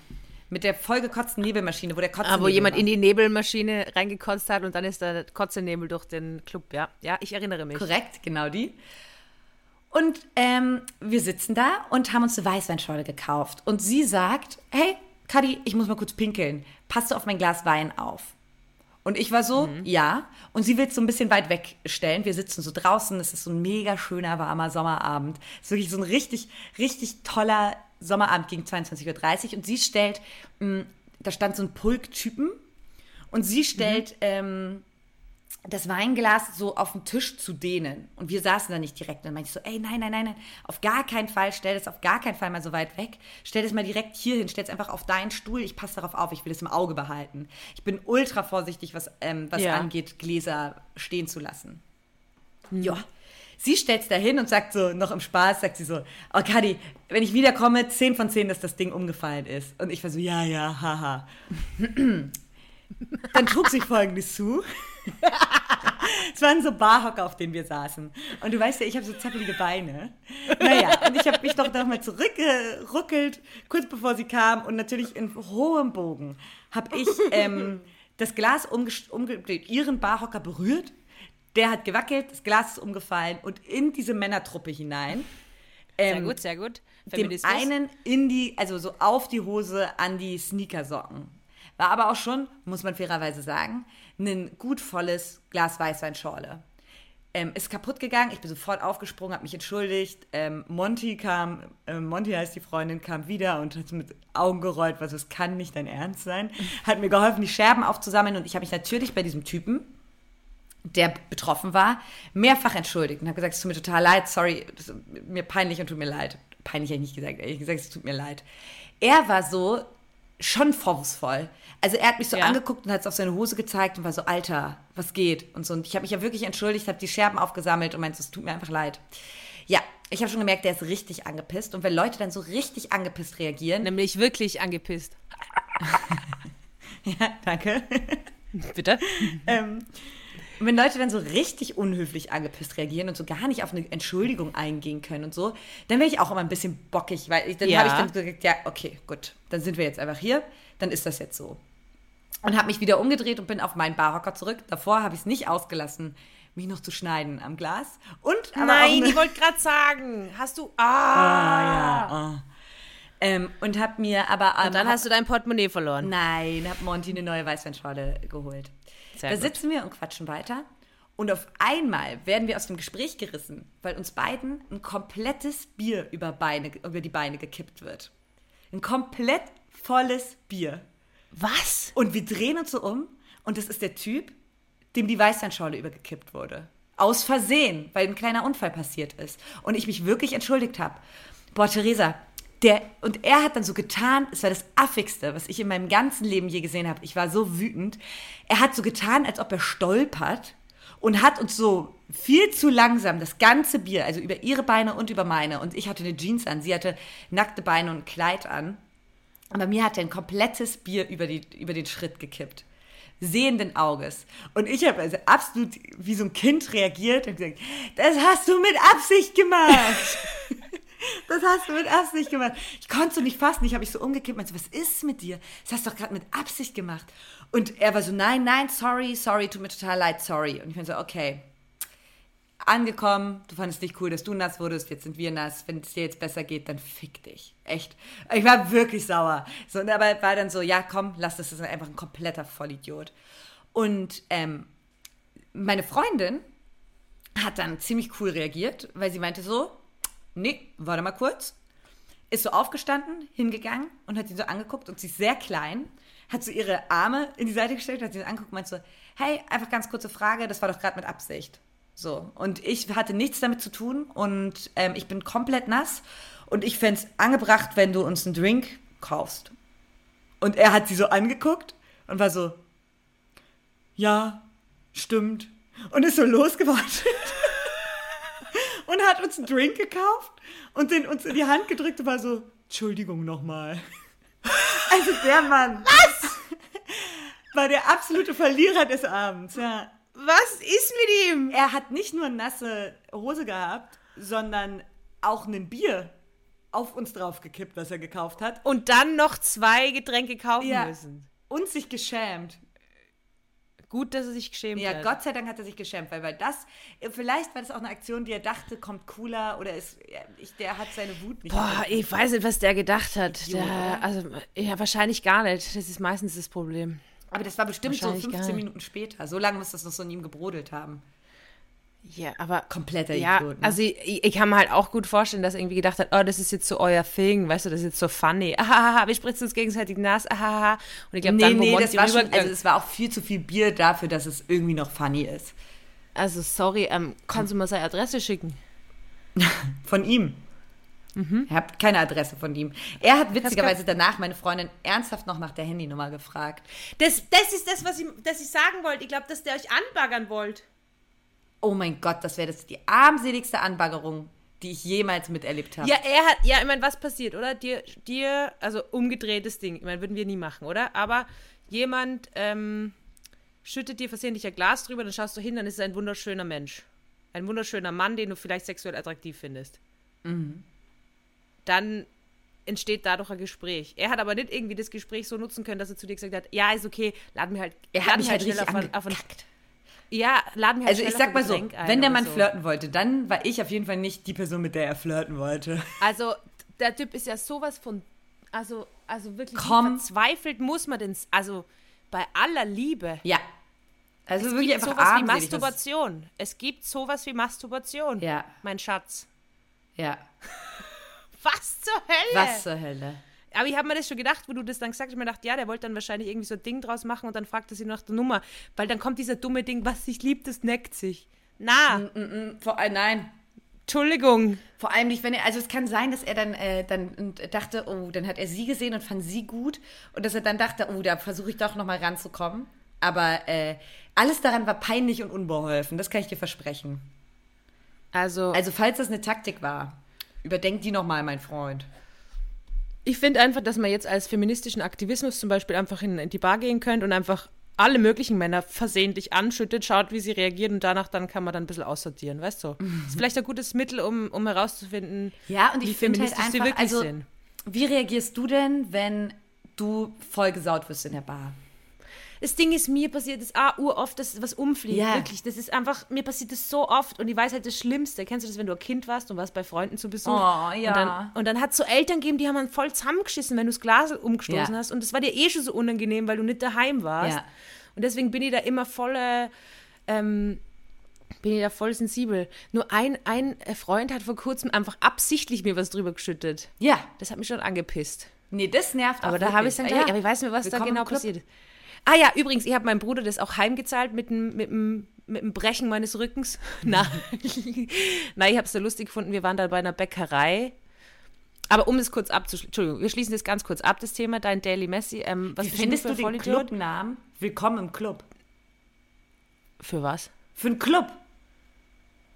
Mit der vollgekotzten Nebelmaschine, wo der Kotze. Ah, wo jemand war. in die Nebelmaschine reingekotzt hat und dann ist der Kotzenebel durch den Club, ja. Ja, ich erinnere mich. Korrekt, genau die. Und ähm, wir sitzen da und haben uns eine Weißweinschorle gekauft. Und sie sagt: Hey, Kadi, ich muss mal kurz pinkeln. Passt du auf mein Glas Wein auf? Und ich war so, mhm. ja. Und sie will es so ein bisschen weit wegstellen. Wir sitzen so draußen. Es ist so ein mega schöner, warmer Sommerabend. Es ist wirklich so ein richtig, richtig toller Sommerabend gegen 22.30 Uhr. Und sie stellt, mh, mm, da stand so ein Pulk-Typen. Und sie stellt mhm. ähm, das Weinglas so auf den Tisch zu dehnen. Und wir saßen da nicht direkt. Und dann meinte ich so, ey, nein, nein, nein, nein, auf gar keinen Fall, stell das auf gar keinen Fall mal so weit weg. Stell das mal direkt hier hin, stell es einfach auf deinen Stuhl. Ich passe darauf auf, ich will es im Auge behalten. Ich bin ultra vorsichtig, was, ähm, was ja. angeht, Gläser stehen zu lassen. Mhm. Ja. Sie stellt es da hin und sagt so, noch im Spaß, sagt sie so, oh Kadi, wenn ich wiederkomme, 10 von 10, dass das Ding umgefallen ist. Und ich war so, ja, ja, haha. <clears throat> Dann trug sich folgendes zu. Es waren so Barhocker, auf denen wir saßen. Und du weißt ja, ich habe so zappelige Beine. Naja, und ich habe mich doch nochmal zurückgeruckelt, kurz bevor sie kam. Und natürlich in hohem Bogen habe ich ähm, das Glas umgedreht, ihren Barhocker berührt. Der hat gewackelt, das Glas ist umgefallen und in diese Männertruppe hinein. Ähm, sehr gut, sehr gut. Dem einen in die, also so auf die Hose an die Sneakersocken. War aber auch schon, muss man fairerweise sagen, ein gut volles Glas Weißweinschorle. Ähm, ist kaputt gegangen, ich bin sofort aufgesprungen, habe mich entschuldigt. Ähm, Monty kam, äh, Monty heißt die Freundin, kam wieder und hat mit Augen gerollt, was es kann nicht dein Ernst sein. Hat mir geholfen, die Scherben aufzusammeln und ich habe mich natürlich bei diesem Typen, der betroffen war, mehrfach entschuldigt und habe gesagt, es tut mir total leid, sorry, mir peinlich und tut mir leid. Peinlich habe ich nicht gesagt, ehrlich gesagt, es tut mir leid. Er war so schon vorwurfsvoll. Also er hat mich so ja. angeguckt und hat es auf seine Hose gezeigt und war so, Alter, was geht? Und so. Und ich habe mich ja wirklich entschuldigt, habe die Scherben aufgesammelt und meinte, es tut mir einfach leid. Ja, ich habe schon gemerkt, der ist richtig angepisst. Und wenn Leute dann so richtig angepisst reagieren. Nämlich wirklich angepisst. <laughs> ja, danke. <laughs> Bitte. ähm, wenn Leute dann so richtig unhöflich angepisst reagieren und so gar nicht auf eine Entschuldigung eingehen können und so, dann werde ich auch immer ein bisschen bockig, weil ich, dann ja. habe ich dann gesagt, ja, okay, gut, dann sind wir jetzt einfach hier, dann ist das jetzt so und habe mich wieder umgedreht und bin auf meinen Barhocker zurück. Davor habe ich es nicht ausgelassen, mich noch zu schneiden am Glas. Und Nein, ich wollte gerade sagen, hast du ah, ah ja. Ah. Ähm, und habe mir aber und dann hast du dein Portemonnaie verloren. Nein, habe Monty eine neue Weißweinschorle geholt. Sehr da gut. sitzen wir und quatschen weiter. Und auf einmal werden wir aus dem Gespräch gerissen, weil uns beiden ein komplettes Bier über, Beine, über die Beine gekippt wird. Ein komplett volles Bier. Was? Und wir drehen uns so um und das ist der Typ, dem die Weißweinschorle übergekippt wurde. Aus Versehen, weil ein kleiner Unfall passiert ist. Und ich mich wirklich entschuldigt habe. Boah, Theresa, der, und er hat dann so getan, es war das Affigste, was ich in meinem ganzen Leben je gesehen habe. Ich war so wütend. Er hat so getan, als ob er stolpert und hat uns so viel zu langsam das ganze Bier, also über ihre Beine und über meine, und ich hatte eine Jeans an, sie hatte nackte Beine und ein Kleid an, aber mir hat er ein komplettes Bier über, die, über den Schritt gekippt. Sehenden Auges. Und ich habe also absolut wie so ein Kind reagiert und gesagt, das hast du mit Absicht gemacht. <laughs> das hast du mit Absicht gemacht. Ich konnte so nicht fassen. Ich habe mich so umgekippt und meinte, was ist mit dir? Das hast du doch gerade mit Absicht gemacht. Und er war so, nein, nein, sorry, sorry, tut mir total leid, sorry. Und ich bin so, okay, angekommen, du fandest nicht cool, dass du nass wurdest, jetzt sind wir nass, wenn es dir jetzt besser geht, dann fick dich. Echt. Ich war wirklich sauer. So, aber war dann so, ja, komm, lass das, das ist einfach ein kompletter Vollidiot. Und ähm, meine Freundin hat dann ziemlich cool reagiert, weil sie meinte so, nee, warte mal kurz. Ist so aufgestanden, hingegangen und hat ihn so angeguckt und sie ist sehr klein, hat so ihre Arme in die Seite gestellt, hat sie angeguckt und meinte so, hey, einfach ganz kurze Frage, das war doch gerade mit Absicht. So. Und ich hatte nichts damit zu tun und ähm, ich bin komplett nass. Und ich fände es angebracht, wenn du uns einen Drink kaufst. Und er hat sie so angeguckt und war so, ja, stimmt. Und ist so losgewartet. <laughs> und hat uns einen Drink gekauft und den uns in die Hand gedrückt und war so, Entschuldigung nochmal. Also der Mann. Was? <laughs> War der absolute Verlierer des Abends, ja. Was ist mit ihm? Er hat nicht nur nasse Hose gehabt, sondern auch ein Bier auf uns draufgekippt, was er gekauft hat. Und dann noch zwei Getränke kaufen Ja. müssen. Und sich geschämt. Gut, dass er sich geschämt Ja, hat. Gott sei Dank hat er sich geschämt, weil, weil das, vielleicht war das auch eine Aktion, die er dachte, kommt cooler oder ist, ja, ich, der hat seine Wut nicht. Boah, ich weiß nicht, was der gedacht hat. Idiot, Der, also, ja, wahrscheinlich gar nicht. Das ist meistens das Problem. Aber das war bestimmt so Wahrscheinlich gar 15 nicht. Minuten später. So lange muss das noch so in ihm gebrodelt haben. Ja, aber Kompletter ja, Idiot. Ne? also ich, ich kann mir halt auch gut vorstellen, dass er irgendwie gedacht hat, oh, das ist jetzt so euer Thing, weißt du, das ist jetzt so funny. <laughs> Ahaha, wir spritzen uns gegenseitig nass. Ahaha. Und ich glaube, nee, dann, nee, das war schon, also es war auch viel zu viel Bier dafür, dass es irgendwie noch funny ist. also sorry, ähm, kannst du mal seine Adresse schicken? <laughs> Von ihm. Mhm. Ich habe keine Adresse von ihm. Er hat witzigerweise danach meine Freundin ernsthaft noch nach der Handynummer gefragt. Das, das ist das, was ich, das ich sagen wollte. Ich glaube, dass der euch anbaggern wollt. Oh mein Gott, das wäre das die armseligste Anbaggerung, die ich jemals miterlebt habe. Ja, er hat, ja, ich meine, was passiert, oder? Dir, dir, also umgedrehtes Ding, ich meine, würden wir nie machen, oder? Aber jemand ähm, schüttet dir versehentlich ein Glas drüber, dann schaust du hin, dann ist es ein wunderschöner Mensch. Ein wunderschöner Mann, den du vielleicht sexuell attraktiv findest. Dann entsteht dadurch ein Gespräch. Er hat aber nicht irgendwie das Gespräch so nutzen können, dass er zu dir gesagt hat, ja, ist okay, lad mir halt, Er hat mich halt schnell richtig auf auf ein- angekackt. Ja, lad mir halt Also ich sag mal so, wenn der Mann so. flirten wollte, dann war ich auf jeden Fall nicht die Person, mit der er flirten wollte. Also, der Typ ist ja sowas von. Also, also wirklich Komm. verzweifelt muss man denn. Also, bei aller Liebe. Ja. Also Es wirklich gibt einfach sowas wie Masturbation. Es gibt sowas wie Masturbation. Ja, Mein Schatz. ja. <laughs> Was zur Hölle? Was zur Hölle? Aber ich habe mir das schon gedacht, wo du das dann gesagt hast. Ich mir gedacht, ja, der wollte dann wahrscheinlich irgendwie so ein Ding draus machen und dann fragt er sie nach der Nummer. Weil dann kommt dieser dumme Ding, was sich liebt, das neckt sich. Na, Vor, äh, nein, Entschuldigung. Vor allem nicht, wenn er, also es kann sein, dass er dann, äh, dann dachte, oh, dann hat er sie gesehen und fand sie gut und dass er dann dachte, oh, da versuche ich doch nochmal ranzukommen. Aber äh, alles daran war peinlich und unbeholfen, das kann ich dir versprechen. Also, Also falls das eine Taktik war, überdenk die nochmal, mein Freund. Ich finde einfach, dass man jetzt als feministischen Aktivismus zum Beispiel einfach in, in die Bar gehen könnte und einfach alle möglichen Männer versehentlich anschüttet, schaut, wie sie reagieren und danach dann kann man dann ein bisschen aussortieren, weißt du? Ist vielleicht ein gutes Mittel, um, um herauszufinden, Ja, und wie ich finde halt feministisch sie einfach, wirklich also, sind. wie reagierst du denn, wenn du vollgesaut wirst in der Bar? Das Ding ist, mir passiert das auch uroft, dass was umfliegt. Ja. Wirklich, das ist einfach, mir passiert das so oft und ich weiß halt das Schlimmste. Kennst du das, wenn du ein Kind warst und warst bei Freunden zu Besuch? Oh, ja. Und dann, und dann hat es so Eltern gegeben, die haben dann voll zusammengeschissen, wenn du das Glas umgestoßen Ja. hast. Und das war dir eh schon so unangenehm, weil du nicht daheim warst. Ja. Und deswegen bin ich da immer voll, äh, ähm, bin ich da voll sensibel. Nur ein, ein Freund hat vor kurzem einfach absichtlich mir was drüber geschüttet. Ja, Das hat mich schon angepisst. nee, das nervt Aber auch da habe ich dann Ah, gleich, aber ich weiß nicht, was da Willkommen im genau passiert. Ah ja, übrigens, ich habe meinem Bruder das auch heimgezahlt mit dem, mit dem, mit dem Brechen meines Rückens. <laughs> Na, Nein, ich habe es so lustig gefunden. Wir waren da bei einer Bäckerei. Aber um es kurz abzuschließen, Entschuldigung, wir schließen das ganz kurz ab, das Thema, dein Daily Messi. Ähm, was Wie findest du ein den? Clubnamen? Willkommen im Club. Für was? Für einen Club.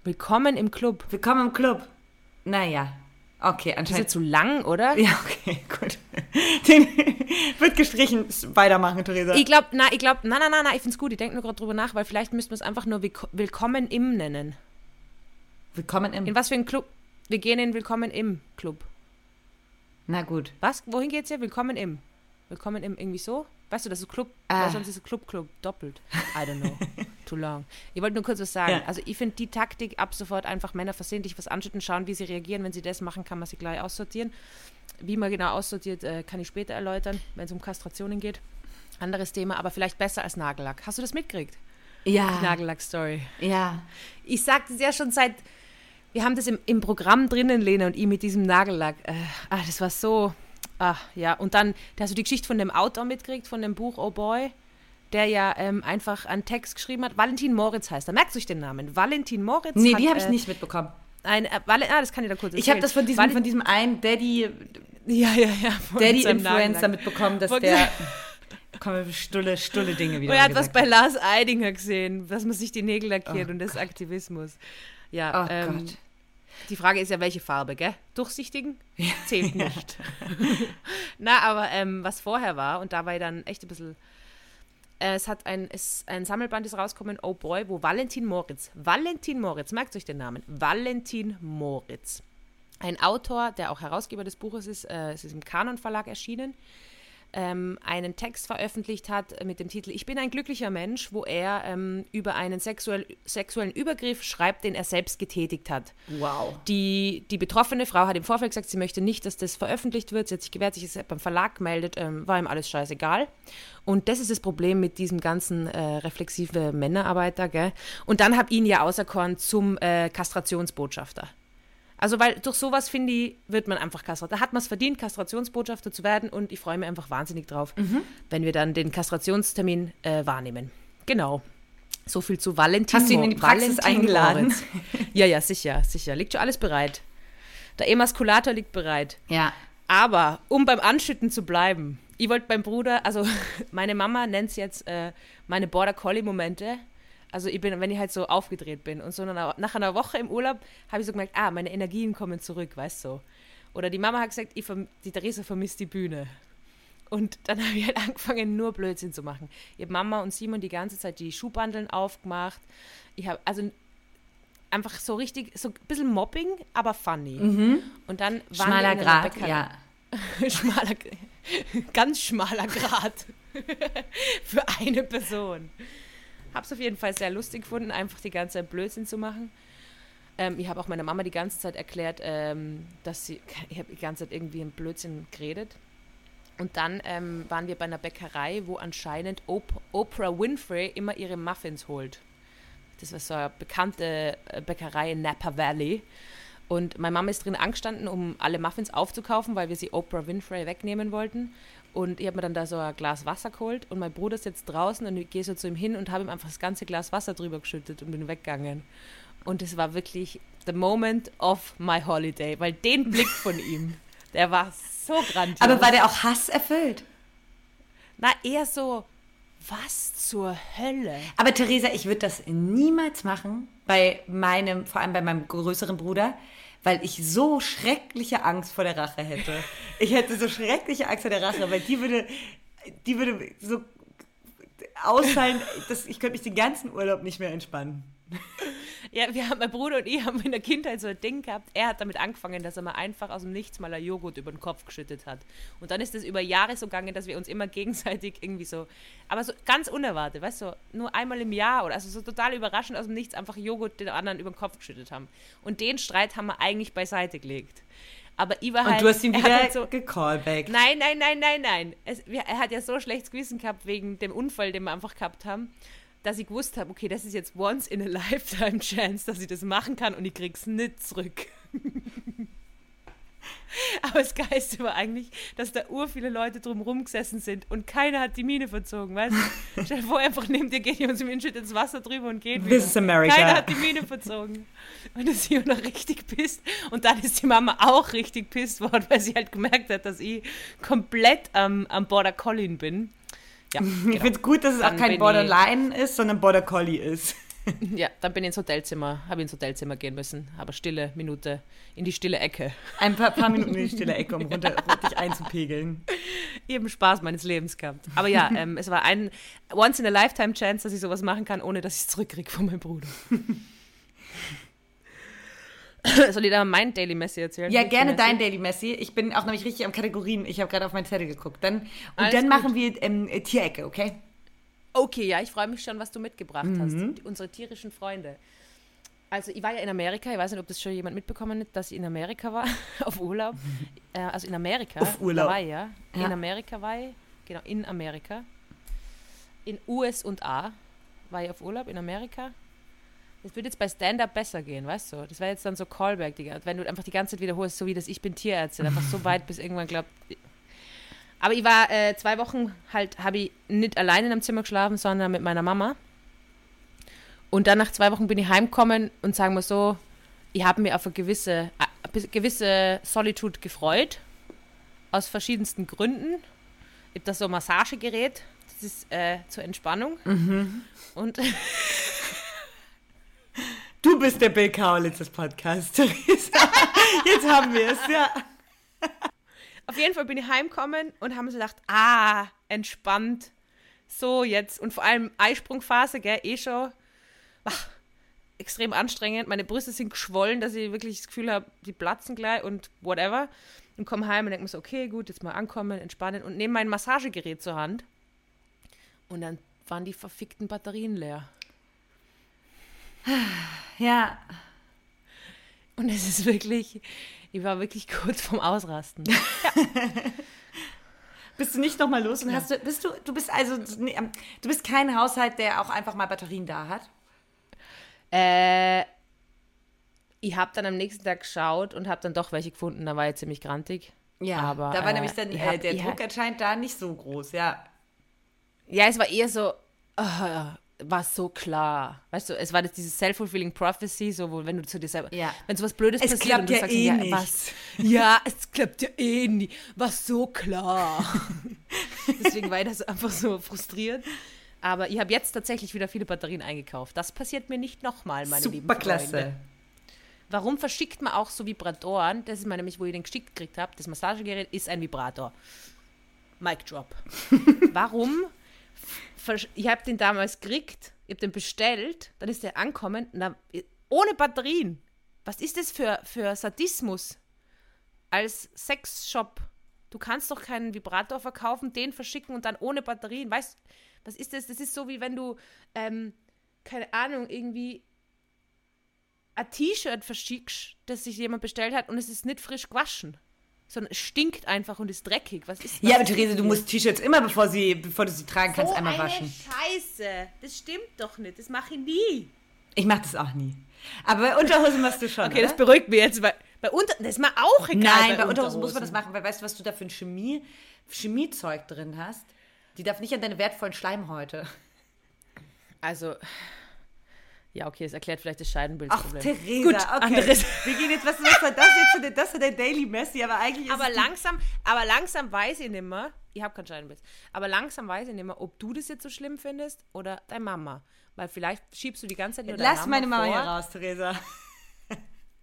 Willkommen im Club. Willkommen im Club. Naja. Okay, ist anscheinend. jetzt zu lang, oder? Ja, okay, <laughs> gut. Den <laughs> wird gestrichen. Weitermachen, Theresa. Ich glaube, na, ich glaube, nein, nein, nein, nein, ich finde es gut. Ich denke nur gerade drüber nach, weil vielleicht müssten wir es einfach nur Willko- Willkommen im nennen. Willkommen im. In was für ein Club? Wir gehen in Willkommen im Club. Na gut. Was? Wohin geht's hier? Willkommen im. Willkommen im irgendwie so? Weißt du, das ist Club, Ah. sonst ist es Club Club doppelt. I don't know. <laughs> Too long. Ich wollte nur kurz was sagen. Ja. Also ich finde die Taktik ab sofort einfach Männer versehentlich was anschütten, schauen, wie sie reagieren. Wenn sie das machen, kann man sie gleich aussortieren. Wie man genau aussortiert, äh, kann ich später erläutern, wenn es um Kastrationen geht. Anderes Thema, aber vielleicht besser als Nagellack. Hast du das mitgekriegt? Ja. Nagellack-Story. Ja. Ich sagte es ja schon seit. Wir haben das im, im Programm drinnen, Lena und ich, mit diesem Nagellack. Äh, ah, das war so. Ah, ja. Und dann, da hast du die Geschichte von dem Autor mitgekriegt, von dem Buch Oh Boy. der ja ähm, einfach einen Text geschrieben hat. Valentin Moritz heißt er. Merkt euch den Namen. Valentin Moritz. Nee, hat, die habe ich äh, nicht mitbekommen. Ein, äh, ah, das kann ich da kurz erzählen. Ich habe das von diesem, von diesem einen Daddy, ja, ja, ja, Daddy-Influencer mitbekommen, dass der <laughs> kommen stulle, stulle Dinge wieder. er hat was bei Lars Eidinger gesehen, dass man sich die Nägel lackiert oh und das Gott. Aktivismus. Ja, oh ähm, Gott. Die Frage ist ja, welche Farbe, gell? Durchsichtigen? Zählt <laughs> nicht. <laughs> Na, aber ähm, was vorher war, und da war ich dann echt ein bisschen. Äh, es hat ein, es, ein Sammelband ist rausgekommen, Oh Boy, wo Valentin Moritz, Valentin Moritz, merkt euch den Namen, Valentin Moritz, ein Autor, der auch Herausgeber des Buches ist, äh, es ist im Kanon Verlag erschienen, ähm, einen Text veröffentlicht hat mit dem Titel Ich bin ein glücklicher Mensch, wo er ähm, über einen sexuell, sexuellen Übergriff schreibt, den er selbst getätigt hat. Wow. Die, die betroffene Frau hat im Vorfeld gesagt, sie möchte nicht, dass das veröffentlicht wird. Sie hat sich gewehrt, sich beim Verlag meldet, ähm, war ihm alles scheißegal. Und das ist das Problem mit diesem ganzen äh, reflexive Männerarbeiter. Gell? Und dann habe ich ihn ja auserkoren zum äh, Kastrationsbotschafter. Also, weil durch sowas, finde ich, wird man einfach kastriert. Da hat man es verdient, Kastrationsbotschafter zu werden und ich freue mich einfach wahnsinnig drauf, mhm. wenn wir dann den Kastrationstermin äh, wahrnehmen. Genau. So viel zu Valentin. Hast du ihn in die Praxis Valentin eingeladen? ja, ja, sicher, sicher. Liegt schon alles bereit. Der Emaskulator liegt bereit. Ja. Aber, um beim Anschütten zu bleiben, ich wollte beim Bruder, also <laughs> meine Mama nennt es jetzt äh, meine Border Collie-Momente. Also ich bin, wenn ich halt so aufgedreht bin und so nach einer Woche im Urlaub habe ich so gemerkt, ah, meine Energien kommen zurück, weißt du. So. Oder die Mama hat gesagt, ich die Theresa vermisst die Bühne. Und dann <laughs> habe ich halt angefangen, nur Blödsinn zu machen. Ich habe Mama und Simon die ganze Zeit die Schuhbandeln aufgemacht. Ich habe also einfach so richtig, so ein bisschen Mobbing, aber funny. Mhm. Und dann waren Schmaler Grad, ja. <laughs> schmaler, <laughs> ganz schmaler Grad für eine Person. Habe es auf jeden Fall sehr lustig gefunden, einfach die ganze Zeit Blödsinn zu machen. Ähm, ich habe auch meiner Mama die ganze Zeit erklärt, ähm, dass sie, <laughs> ich habe die ganze Zeit irgendwie ein Blödsinn geredet. Und dann ähm, waren wir bei einer Bäckerei, wo anscheinend Op Oprah Winfrey immer ihre Muffins holt. Das war so eine bekannte äh, Bäckerei in Napa Valley. Und meine Mama ist drin angestanden, um alle Muffins aufzukaufen, weil wir sie Oprah Winfrey wegnehmen wollten. Und ich habe mir dann da so ein Glas Wasser geholt und mein Bruder sitzt draußen und ich gehe so zu ihm hin und habe ihm einfach das ganze Glas Wasser drüber geschüttet und bin weggegangen. Und es war wirklich the moment of my holiday, weil den Blick von ihm, <laughs> der war so grandios. Aber war der auch hasserfüllt? Na, eher so, was zur Hölle? Aber Theresa, ich würde das niemals machen bei meinem, vor allem bei meinem größeren Bruder weil ich so schreckliche Angst vor der Rache hätte. Ich hätte so schreckliche Angst vor der Rache, weil die würde, die würde so ausfallen, dass ich könnte mich den ganzen Urlaub nicht mehr entspannen. Ja, wir haben, mein Bruder und ich haben in der Kindheit so ein Ding gehabt. Er hat damit angefangen, dass er mal einfach aus dem Nichts mal ein Joghurt über den Kopf geschüttet hat. Und dann ist es über Jahre so gegangen, dass wir uns immer gegenseitig irgendwie so, aber so ganz unerwartet, weißt du, nur einmal im Jahr oder also so total überraschend aus dem Nichts einfach Joghurt den anderen über den Kopf geschüttet haben. Und den Streit haben wir eigentlich beiseite gelegt. Aber ich war halt. Und du hast ihn wieder halt so, gecallback. Nein, nein, nein, nein, nein. Es, er hat ja so schlechtes Gewissen gehabt wegen dem Unfall, den wir einfach gehabt haben dass ich gewusst habe, okay, das ist jetzt once in a <laughs> lifetime Chance, dass ich das machen kann und ich krieg's nicht zurück. <laughs> Aber das Geiste war eigentlich, dass da ur viele Leute drumherum gesessen sind und keiner hat die Mine verzogen, weißt du? <laughs> Stell dir vor, einfach nehmt ihr, geht ihr uns im Inschnitt ins Wasser drüber und geht wieder. This is America. Keiner hat die Mine verzogen. Und ist sie noch richtig pisst. Und dann ist die Mama auch richtig pisst worden, weil sie halt gemerkt hat, dass ich komplett am, am Border Collie bin. Ja, <laughs> genau. Ich finde es gut, dass es dann auch kein Borderline ist, sondern Border Collie ist. <laughs> Ja, dann bin ich ins Hotelzimmer, habe ins Hotelzimmer gehen müssen, aber stille Minute in die stille Ecke. Ein paar, paar Minuten in die stille Ecke, um <laughs> runter, dich einzupegeln. Ich habe Spaß meines Lebens gehabt. Aber ja, ähm, es war ein once in a lifetime Chance, dass ich sowas machen kann, ohne dass ich es zurückkriege von meinem Bruder. <laughs> Soll ich da mein Daily Messi erzählen? Ja, gerne Messi? dein Daily Messi. Ich bin auch nämlich richtig am Kategorien. Ich habe gerade auf meine Zettel geguckt. Dann, und Alles dann gut. machen wir ähm, Tierecke, okay? Okay, ja, ich freue mich schon, was du mitgebracht mhm. hast. Unsere tierischen Freunde. Also ich war ja in Amerika, ich weiß nicht, ob das schon jemand mitbekommen hat, dass ich in Amerika war, <laughs> auf Urlaub. <laughs> Äh, also in Amerika. Auf Urlaub. war ich, ja. ja. In Amerika war ich, genau, in Amerika. In US und A war ich auf Urlaub in Amerika. Das würde jetzt bei Stand-Up besser gehen, weißt du? Das wäre jetzt dann so Callback, Digga. Wenn du einfach die ganze Zeit wiederholst, so wie das Ich bin Tierärztin, einfach so <laughs> weit, bis irgendwann glaubt. Aber ich war äh, zwei Wochen halt, habe ich nicht allein in einem Zimmer geschlafen, sondern mit meiner Mama. Und dann nach zwei Wochen bin ich heimgekommen und sagen wir so, ich habe mir auf eine gewisse, eine gewisse Solitude gefreut. Aus verschiedensten Gründen. Ich habe da so ein Massagegerät, das ist äh, zur Entspannung. Mhm. Und <laughs> Du bist der Bill Kaulitz des Podcasts, <laughs> Theresa. Jetzt haben wir es, ja. Auf jeden Fall bin ich heimgekommen und haben so gedacht, ah, entspannt. So jetzt. Und vor allem Eisprungphase, gell, eh schon. Ach, extrem anstrengend. Meine Brüste sind geschwollen, dass ich wirklich das Gefühl habe, die platzen gleich und whatever. Und komme heim und denke mir so, okay, gut, jetzt mal ankommen, entspannen und nehme mein Massagegerät zur Hand. Und dann waren die verfickten Batterien leer. Ja. Und es ist wirklich, ich war wirklich kurz vorm Ausrasten. <laughs> Ja. bist du nicht nochmal los und ja. hast du, bist du, du bist also, ähm, du bist kein Haushalt, der auch einfach mal Batterien da hat? Äh, ich habe dann am nächsten Tag geschaut und habe dann doch welche gefunden, da war ich ziemlich grantig. Ja, aber, da war äh, nämlich dann, äh, hab, der Druck anscheinend da nicht so groß, ja. Ja, es war eher so, oh, war so klar. Weißt du, es war dieses self-fulfilling prophecy, so wo wenn du zu dir selber, ja. wenn so was Blödes es passiert und du ja sagst, eh ja, nicht. was, ja, es klappt ja eh nie, war so klar. <laughs> Deswegen war ich das einfach so frustriert. Aber ich habe jetzt tatsächlich wieder viele Batterien eingekauft. Das passiert mir nicht nochmal, meine Super lieben Freunde. klasse. Warum verschickt man auch so Vibratoren? Das ist mal nämlich, wo ich den geschickt gekriegt habe. Das Massagegerät ist ein Vibrator. Mic drop. <laughs> Warum ich habe den damals gekriegt, ich habe den bestellt, dann ist der ankommen, dann, ohne Batterien. Was ist das für, für Sadismus als Sexshop? Du kannst doch keinen Vibrator verkaufen, den verschicken und dann ohne Batterien. Weißt was ist das? Das ist so, wie wenn du, ähm, keine Ahnung, irgendwie ein T-Shirt verschickst, das sich jemand bestellt hat und es ist nicht frisch gewaschen sondern es stinkt einfach und ist dreckig. Was ist was Ja, aber Therese, du musst T-Shirts immer, bevor, sie, bevor du sie tragen so kannst, einmal eine waschen. Scheiße. Das stimmt doch nicht. Das mache ich nie. Ich mache das auch nie. Aber bei Unterhosen machst du schon. Okay, oder? das beruhigt mich jetzt. Weil bei Unter das ist mir auch egal. Nein, bei, bei Unterhosen muss man das machen, weil weißt du, was du da für ein Chemie, Chemiezeug drin hast? Die darf nicht an deine wertvollen Schleimhäute. Also, ja, okay, das erklärt vielleicht das Scheidenbildsproblem. Ach, Theresa, Gut, okay. Anderes. Wir gehen jetzt, was, was war das jetzt? Das ist der Daily Messi, aber eigentlich ist aber langsam, aber langsam weiß ich nicht mehr, ich habe kein Scheidenbild, aber langsam weiß ich nicht mehr, ob du das jetzt so schlimm findest oder deine Mama. Weil vielleicht schiebst du die ganze Zeit nur Lass deine Mama meine Mama vor. hier raus, Theresa.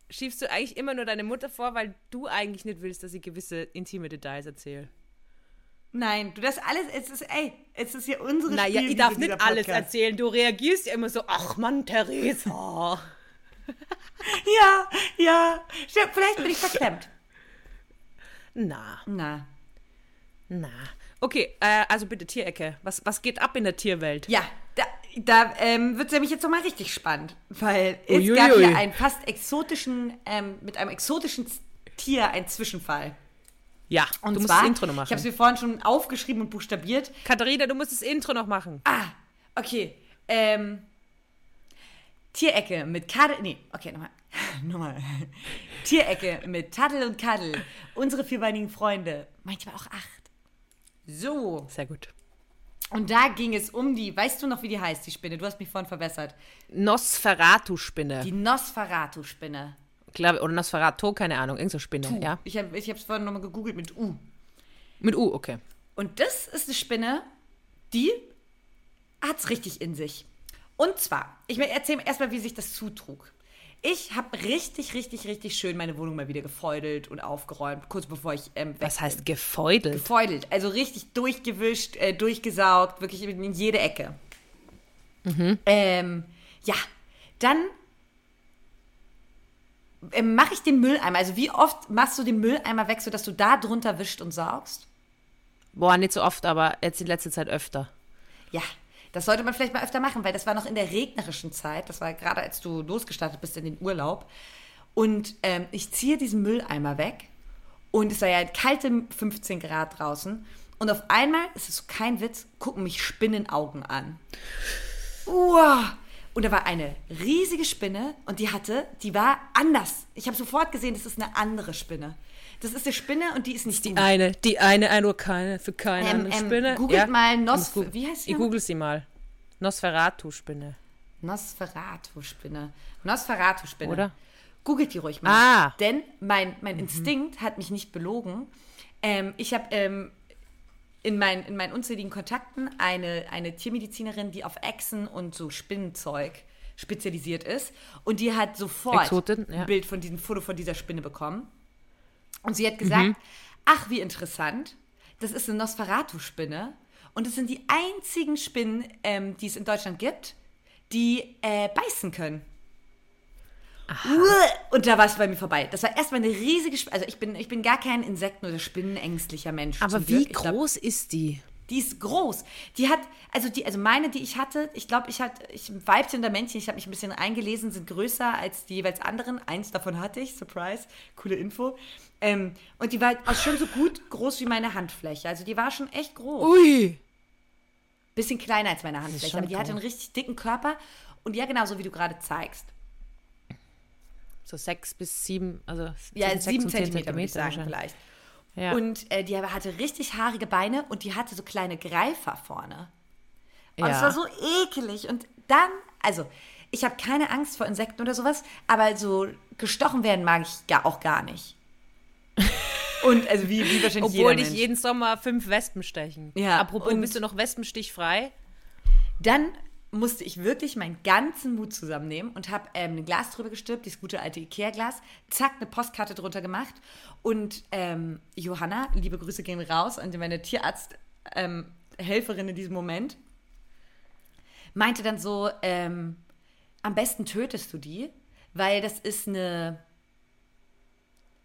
Schiebst du eigentlich immer nur deine Mutter vor, weil du eigentlich nicht willst, dass sie gewisse intime Details erzählt. Nein, du das alles, es ist, ey, es ist ja unsere Naja, ich darf nicht alles erzählen. Du reagierst ja immer so, ach Mann, Theresa. ja, ja. Vielleicht bin ich verklemmt. Na. Na. Na. Okay, äh, also bitte Tierecke. Was, was geht ab in der Tierwelt? Ja, da, da ähm, wird es nämlich jetzt nochmal richtig spannend. Weil es Uiuiui. gab hier einen fast exotischen, ähm, mit einem exotischen Tier einen Zwischenfall. Ja, und du musst zwar, das Intro noch machen. Ich habe es mir vorhin schon aufgeschrieben und buchstabiert. Katharina, du musst das Intro noch machen. Ah, okay. Ähm, Tierecke mit Kadel. Nee, okay, nochmal. <laughs> nochmal. Tierecke mit Taddel und Kaddel. Unsere vierbeinigen Freunde. Manchmal auch acht. So. Sehr gut. Und da ging es um die, weißt du noch, wie die heißt, die Spinne? Du hast mich vorhin verbessert. Nosferatu-Spinne. Die Nosferatu-Spinne. Klar, oder Nosferatu, keine Ahnung, irgendeine so Spinne, tu. ja? Ich habe es vorhin nochmal gegoogelt mit U. Mit U, okay. Und das ist eine Spinne, die hat es richtig in sich. Und zwar, ich erzähle erstmal, wie sich das zutrug. Ich habe richtig, richtig, richtig schön meine Wohnung mal wieder gefeudelt und aufgeräumt, kurz bevor ich ähm, Was heißt gefeudelt? Gefeudelt, also richtig durchgewischt, äh, durchgesaugt, wirklich in jede Ecke. Mhm. Ähm, ja, dann mache ich den Mülleimer? Also wie oft machst du den Mülleimer weg, sodass du da drunter wischt und saugst? Boah, nicht so oft, aber jetzt in letzter Zeit öfter. Ja, das sollte man vielleicht mal öfter machen, weil das war noch in der regnerischen Zeit. Das war gerade, als du losgestartet bist in den Urlaub. Und ähm, ich ziehe diesen Mülleimer weg und es war ja kalte 15 Grad draußen. Und auf einmal, es ist kein Witz, gucken mich Spinnenaugen an. Uah, und da war eine riesige Spinne und die hatte, die war anders. Ich habe sofort gesehen, das ist eine andere Spinne. Das ist eine Spinne und die ist nicht die gut. eine, die eine, ein nur keine, für keine ähm, ähm, Spinne. Googelt ja. mal Nos, wie heißt sie? Ich google sie mal. Nosferatu-Spinne. Nosferatu-Spinne. Nosferatu-Spinne. Oder? Googelt die ruhig mal. Ah. Denn mein, mein mhm. Instinkt hat mich nicht belogen. Ähm, ich habe ähm, in, mein, in meinen unzähligen Kontakten eine, eine Tiermedizinerin, die auf Echsen und so Spinnenzeug spezialisiert ist. Und die hat sofort Exoten, ja. ein Bild von diesem Foto von dieser Spinne bekommen. Und sie hat gesagt, mhm. ach, wie interessant, das ist eine Nosferatu-Spinne. Und es sind die einzigen Spinnen, ähm, die es in Deutschland gibt, die äh, beißen können. Aha. Und da war es bei mir vorbei. Das war erstmal eine riesige Spinne. Also ich bin, ich bin gar kein Insekten- oder Spinnenängstlicher Mensch. Aber wie groß glaub, ist die? Die ist groß. Die hat, also die, also meine, die ich hatte, ich glaube, ich hatte, ich Weibchen oder Männchen, ich habe mich ein bisschen eingelesen, sind größer als die jeweils anderen. Eins davon hatte ich, Surprise, coole Info. Ähm, und die war auch schon so gut groß wie meine Handfläche. Also die war schon echt groß. Ui. Bisschen kleiner als meine Handfläche, aber die groß. hatte einen richtig dicken Körper. Und ja, genau so wie du gerade zeigst. So sechs bis sieben, also ja, sieben Zentimeter, würde ich sagen, vielleicht. Ja. Und äh, die hatte richtig haarige Beine und die hatte so kleine Greifer vorne. Und ja. es war so ekelig. Und dann, also, ich habe keine Angst vor Insekten oder sowas, aber so gestochen werden mag ich gar, auch gar nicht. <laughs> Und also wie, wie wahrscheinlich Obwohl dich jeden Sommer fünf Wespen stechen. Ja. Apropos, und bist du noch wespenstichfrei? Dann musste ich wirklich meinen ganzen Mut zusammennehmen und habe ähm, ein Glas drüber gestülpt, dieses gute alte Ikea-Glas, zack, eine Postkarte drunter gemacht und ähm, Johanna, liebe Grüße gehen raus an meine Tierarzthelferin ähm, in diesem Moment, meinte dann so, ähm, am besten tötest du die, weil das ist eine,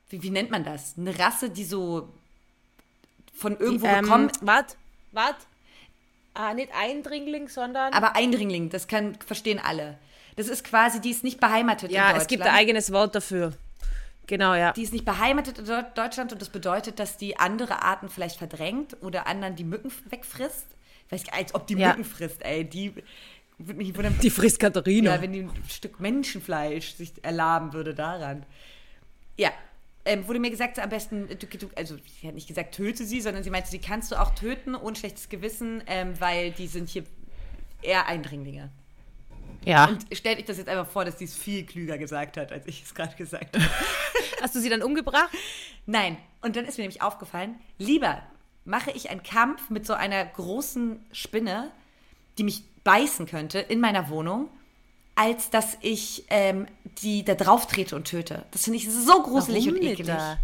wie, wie nennt man das? Eine Rasse, die so von irgendwo die, ähm, bekommen. Wart, wart, Ah, nicht Eindringling, sondern. Aber Eindringling, das kann, verstehen alle. Das ist quasi, die ist nicht beheimatet ja, in Deutschland. Ja, es gibt ein eigenes Wort dafür. Genau, ja. Die ist nicht beheimatet in Deutschland und das bedeutet, dass die andere Arten vielleicht verdrängt oder anderen die Mücken wegfrisst. Ich weiß gar nicht, als ob die ja. Mücken frisst, ey. Die würde mich wundern. Die frisst Katharina. Ja, wenn die ein Stück Menschenfleisch sich erlaben würde daran. Ja, ähm, wurde mir gesagt, am besten, also sie hat nicht gesagt, töte sie, sondern sie meinte, sie kannst du auch töten ohne schlechtes Gewissen, ähm, weil die sind hier eher Eindringlinge. Ja. Und stellt euch das jetzt einfach vor, dass sie es viel klüger gesagt hat, als ich es gerade gesagt habe. <laughs> Hast du sie dann umgebracht? Nein. Und dann ist mir nämlich aufgefallen, lieber mache ich einen Kampf mit so einer großen Spinne, die mich beißen könnte in meiner Wohnung, als dass ich ähm, die da drauf trete und töte. Das finde ich so gruselig Warum und eklig. Da?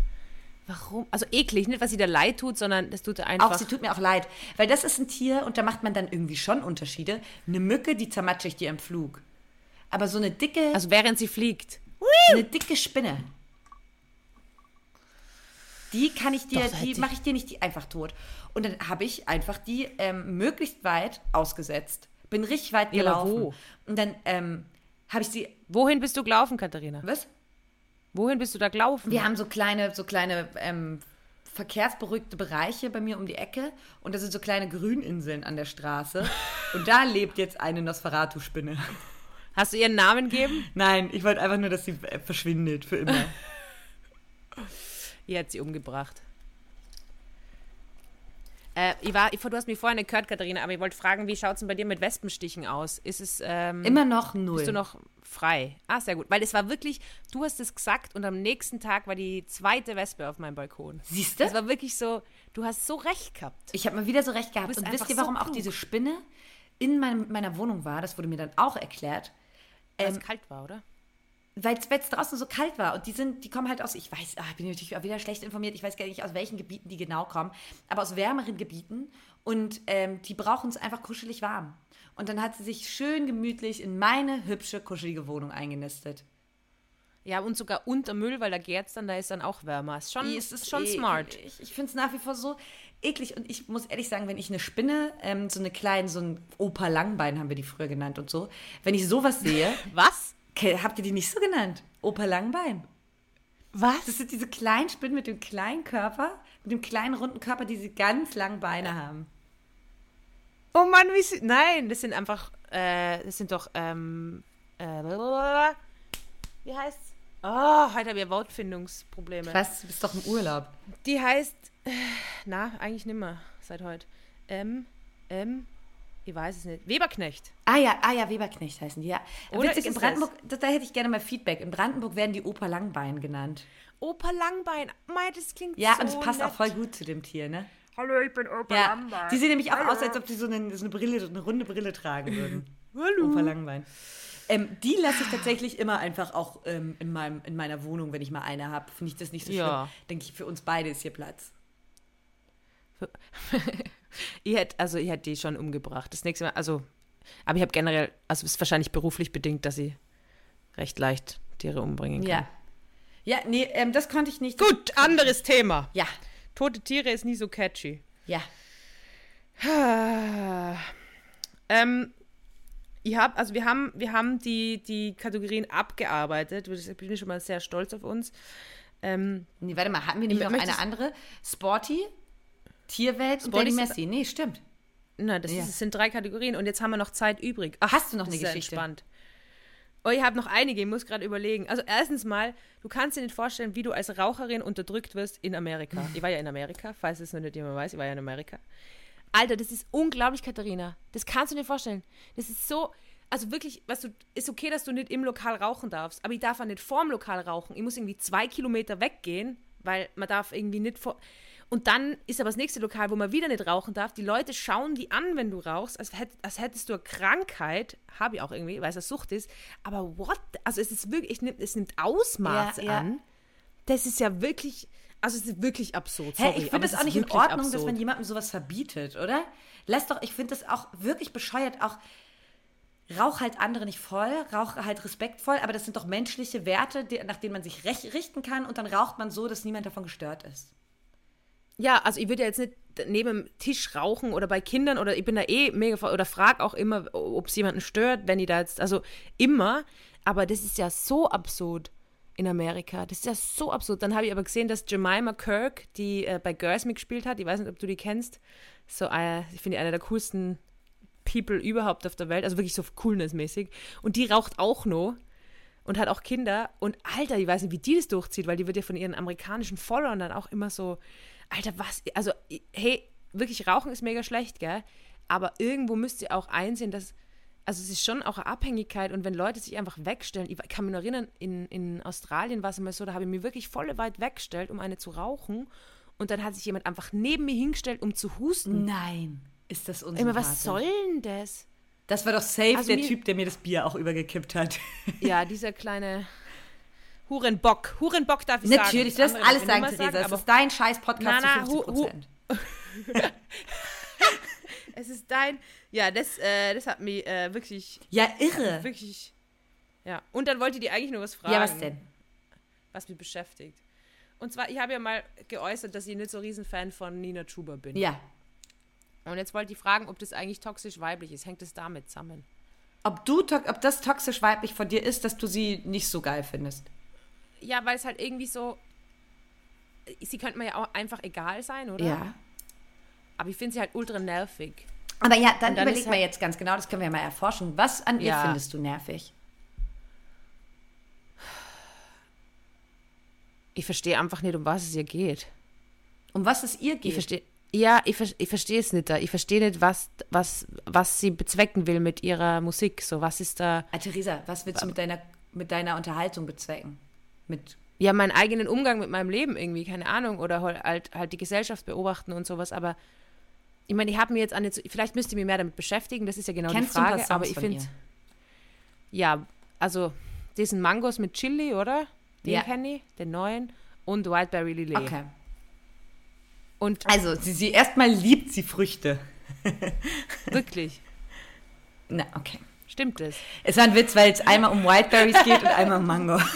Warum? Also eklig, nicht, was sie da leid tut, sondern das tut einfach. Auch sie tut mir auch leid. Weil das ist ein Tier und da macht man dann irgendwie schon Unterschiede. Eine Mücke, die zermatsche ich dir im Flug. Aber so eine dicke. Also während sie fliegt. Eine dicke Spinne. Die kann ich dir, Doch, die mache ich dir nicht einfach tot. Und dann habe ich einfach die ähm, möglichst weit ausgesetzt. Bin richtig weit gelaufen. Ja, wo? Und dann ähm, habe ich sie. Wohin bist du gelaufen, Katharina? Was? Wohin bist du da gelaufen? Wir haben so kleine, so kleine ähm, verkehrsberuhigte Bereiche bei mir um die Ecke und da sind so kleine Grüninseln an der Straße <laughs> und da lebt jetzt eine Nosferatu-Spinne. Hast du ihren Namen gegeben? Nein, ich wollte einfach nur, dass sie äh, verschwindet für immer. <laughs> Ihr hat sie umgebracht. Äh, ich war, ich, du hast mich vorhin gehört, Katharina, aber ich wollte fragen, wie schaut es denn bei dir mit Wespenstichen aus? Ist es. Ähm, Immer noch null. Bist du noch frei? Ah, sehr gut. Weil es war wirklich, du hast es gesagt und am nächsten Tag war die zweite Wespe auf meinem Balkon. Siehst du? Es war wirklich so, du hast so recht gehabt. Ich habe mal wieder so recht gehabt. Und wisst ihr, warum so auch diese Spinne in meinem, meiner Wohnung war? Das wurde mir dann auch erklärt. Weil ähm, es kalt war, oder? Weil es draußen so kalt war und die sind, die kommen halt aus, ich weiß, ach, ich bin natürlich auch wieder schlecht informiert, ich weiß gar nicht, aus welchen Gebieten die genau kommen, aber aus wärmeren Gebieten und ähm, die brauchen es einfach kuschelig warm. Und dann hat sie sich schön gemütlich in meine hübsche, kuschelige Wohnung eingenistet. Ja, und sogar unter Müll, weil da gärt's dann, da ist dann auch wärmer. Ist schon, es ist schon eklig. smart. Ich, ich finde es nach wie vor so eklig. Und ich muss ehrlich sagen, wenn ich eine Spinne, ähm, so eine kleine, so ein Opa Langbein haben wir die früher genannt und so, wenn ich sowas sehe. <laughs> Was? Habt ihr die nicht so genannt? Opa Langbein. Was? Das sind diese kleinen Spinnen mit dem kleinen Körper, mit dem kleinen runden Körper, die diese ganz langen Beine haben. Oh Mann, wie sie. Nein, das sind einfach. Äh, das sind doch. Ähm, äh, wie heißt's? Oh, heute habe ich Wortfindungsprobleme. Was? Du bist doch im Urlaub. Die heißt, na, eigentlich nimmer seit heute. M, M, ich weiß es nicht. Weberknecht. Ah ja, ah ja, Weberknecht heißen die, ja. Oder Witzig, in Brandenburg, das? da hätte ich gerne mal Feedback. In Brandenburg werden die Oper Langbein genannt. Oper Langbein, Mei, das klingt ja, so und es passt nett. auch voll gut zu dem Tier, ne? Hallo, ich bin Opa ja. Langbein. Die sehen nämlich auch Hallo. aus, als ob sie so eine, so eine Brille, eine runde Brille tragen würden. <laughs> Hallo. Opa Langbein. Ähm, die lasse ich tatsächlich immer einfach auch ähm, in, meinem, in meiner Wohnung, wenn ich mal eine habe. Finde ich das nicht so Ja. schlimm. Denke ich, für uns beide ist hier Platz. <laughs> ich hätte, also ich hätte die schon umgebracht. Das nächste Mal, also, aber ich habe generell, also es ist wahrscheinlich beruflich bedingt, dass ich recht leicht Tiere umbringen kann. Ja. Ja, nee, ähm, das konnte ich nicht. Gut, anderes Thema. Ja, Tote Tiere ist nie so catchy. ja. <sighs> Ähm, ich hab, also wir haben, wir haben die, die Kategorien abgearbeitet. Ich bin schon mal sehr stolz auf uns. Ähm, Nee, warte mal, hatten wir nicht noch eine andere? Sporty, Tierwelt und ist- Messi. Nee, stimmt. na, das, Ja. ist, das sind drei Kategorien und jetzt haben wir noch Zeit übrig. Ach, Hast du noch eine Geschichte? entspannt. Oh, ich habe noch einige, ich muss gerade überlegen. Also erstens mal, du kannst dir nicht vorstellen, wie du als Raucherin unterdrückt wirst in Amerika. Ich war ja in Amerika, falls es noch nicht jemand weiß, ich war ja in Amerika. Alter, das ist unglaublich, Katharina. Das kannst du dir vorstellen. Das ist so, also wirklich, weißt du, ist okay, dass du nicht im Lokal rauchen darfst, aber ich darf auch nicht vorm Lokal rauchen. Ich muss irgendwie zwei Kilometer weggehen, weil man darf irgendwie nicht vor... Und dann ist aber das nächste Lokal, wo man wieder nicht rauchen darf. Die Leute schauen die an, wenn du rauchst, als, hätt, als hättest du eine Krankheit. Habe ich auch irgendwie, weil es eine Sucht ist. Aber what? Also es ist wirklich, es nimmt, es nimmt Ausmaße Ja, ja. an. Das ist ja wirklich, also es ist wirklich absurd. Sorry, ich aber finde es auch nicht in Ordnung, dass absurd. man jemandem sowas verbietet, oder? Lass doch, ich finde das auch wirklich bescheuert, auch rauch halt andere nicht voll, rauch halt respektvoll, aber das sind doch menschliche Werte, die, nach denen man sich richten kann und dann raucht man so, dass niemand davon gestört ist. Ja, also ich würde ja jetzt nicht neben dem Tisch rauchen oder bei Kindern oder ich bin da eh mega oder frag auch immer, ob es jemanden stört, wenn die da jetzt, also immer, aber das ist ja so absurd in Amerika. Das ist ja so absurd. Dann habe ich aber gesehen, dass Jemima Kirk, die äh, bei Girls mitgespielt hat, ich weiß nicht, ob du die kennst, so äh, ich finde die eine der coolsten People überhaupt auf der Welt, also wirklich so coolnessmäßig und die raucht auch noch und hat auch Kinder. Und Alter, ich weiß nicht, wie die das durchzieht, weil die wird ja von ihren amerikanischen Followern dann auch immer so, Alter, was, also, hey, wirklich Rauchen ist mega schlecht, gell? Aber irgendwo müsst ihr auch einsehen, dass, also es ist schon auch eine Abhängigkeit und wenn Leute sich einfach wegstellen, ich kann mich noch erinnern, in, in Australien war es immer so, da habe ich mich wirklich voll weit weggestellt, um eine zu rauchen und dann hat sich jemand einfach neben mir hingestellt, um zu husten. Nein, ist das Immer, unsympathisch. was soll denn das? Das war doch safe Also der mir- Typ, der mir das Bier auch übergekippt hat. Ja, <laughs> dieser kleine Hurenbock. Hurenbock darf ich sagen. Natürlich, du darfst alles sagen, Theresa. mehr Es ist dein scheiß Podcast Na, na, zu hu- 50 hu- Prozent. <laughs> es ist dein. Ja, das, äh, das hat mich äh, wirklich, Ja, irre. wirklich. Ja. Und dann wollte die eigentlich nur was fragen. Ja, was denn? Was mich beschäftigt. Und zwar, ich habe ja mal geäußert, dass ich nicht so riesen Fan von Nina Chuba bin. Ja. Und jetzt wollte ich fragen, ob das eigentlich toxisch weiblich ist. Hängt es damit zusammen? Ob, du, ob das toxisch weiblich von dir ist, dass du sie nicht so geil findest. Ja, weil es halt irgendwie so. Sie könnte mir ja auch einfach egal sein, oder? Ja. Aber ich finde sie halt ultra nervig. Aber ja, dann, dann überleg ist mal halt- jetzt ganz genau, das können wir ja mal erforschen. Was an ihr Ja. findest du nervig? Ich verstehe einfach nicht, um was es ihr geht. Um was es ihr Ich geht? verstehe. Ja, ich, ich verstehe es nicht da. Ich verstehe nicht, was, was, was sie bezwecken will mit ihrer Musik. So, was ist da. Ah, Theresa, was willst du mit deiner, mit deiner Unterhaltung bezwecken? Mit Ja, meinen eigenen Umgang mit meinem Leben irgendwie, keine Ahnung. Oder halt, halt die Gesellschaft beobachten und sowas. Aber ich meine, ich habe mir jetzt an vielleicht müsste ich mich mehr damit beschäftigen, das ist ja genau Kennst die Frage. Aber ich finde. ihr? Ja, also diesen Mangos mit Chili, oder? Den Ja. kenne ich, den neuen. Und Whiteberry Lillet. Okay. Und Also, sie, sie erstmal liebt sie Früchte. wirklich, <laughs> Na, okay. Stimmt das? Es war ein Witz, weil es einmal um Whiteberries geht und einmal um Mango. <laughs>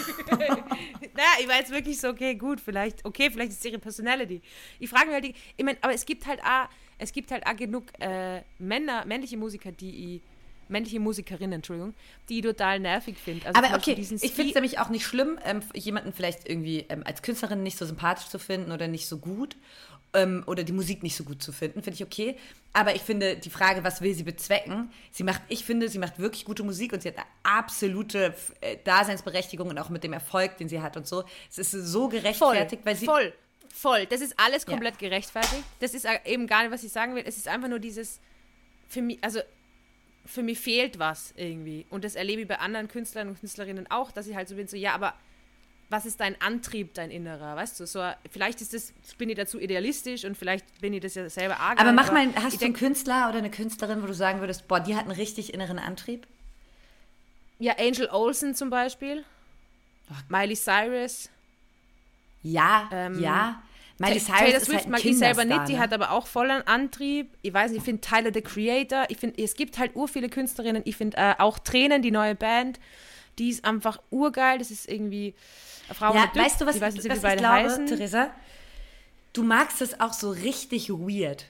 Naja, ich war jetzt wirklich so, okay, gut, vielleicht, okay, vielleicht ist es ihre Personality. Ich frage mich halt, die- ich meine, aber es gibt halt auch, es gibt halt auch genug äh, Männer, männliche Musiker, die ich, männliche Musikerinnen, Entschuldigung, die ich total nervig finde. Also Aber okay, ich finde es nämlich auch nicht schlimm, ähm, jemanden vielleicht irgendwie ähm, als Künstlerin nicht so sympathisch zu finden oder nicht so gut. Ähm, oder die Musik nicht so gut zu finden, finde ich okay. Aber ich finde die Frage, was will sie bezwecken? Sie macht, ich finde, sie macht wirklich gute Musik und sie hat eine absolute äh, Daseinsberechtigung und auch mit dem Erfolg, den sie hat und so. Es ist so gerechtfertigt, voll, weil sie voll, voll. Das ist alles komplett ja. gerechtfertigt. Das ist eben gar nicht, was ich sagen will. Es ist einfach nur dieses für mich, also für mich fehlt was irgendwie. Und das erlebe ich bei anderen Künstlern und Künstlerinnen auch, dass ich halt so bin, so, ja, aber was ist dein Antrieb, dein Innerer, weißt du? So, vielleicht ist das, bin ich dazu idealistisch und vielleicht bin ich das ja selber arg. Aber mach mal, hast du einen Künstler oder eine Künstlerin, wo du sagen würdest, boah, die hat einen richtig inneren Antrieb? Ja, Angel Olsen zum Beispiel. Ach. Miley Cyrus. Ja, ähm, ja. Miley Cyrus Taylor Swift halt mag ich selber nicht, die ne? hat aber auch voll einen Antrieb. Ich weiß nicht, ich finde Tyler the Creator, ich finde, es gibt halt ur viele Künstlerinnen, ich finde äh, auch Tränen, die neue Band, die ist einfach urgeil, das ist irgendwie Frau ja, mit weißt du, was, ich weiß nicht, was ich glaube, heißen. Theresa? Du magst es auch so richtig weird.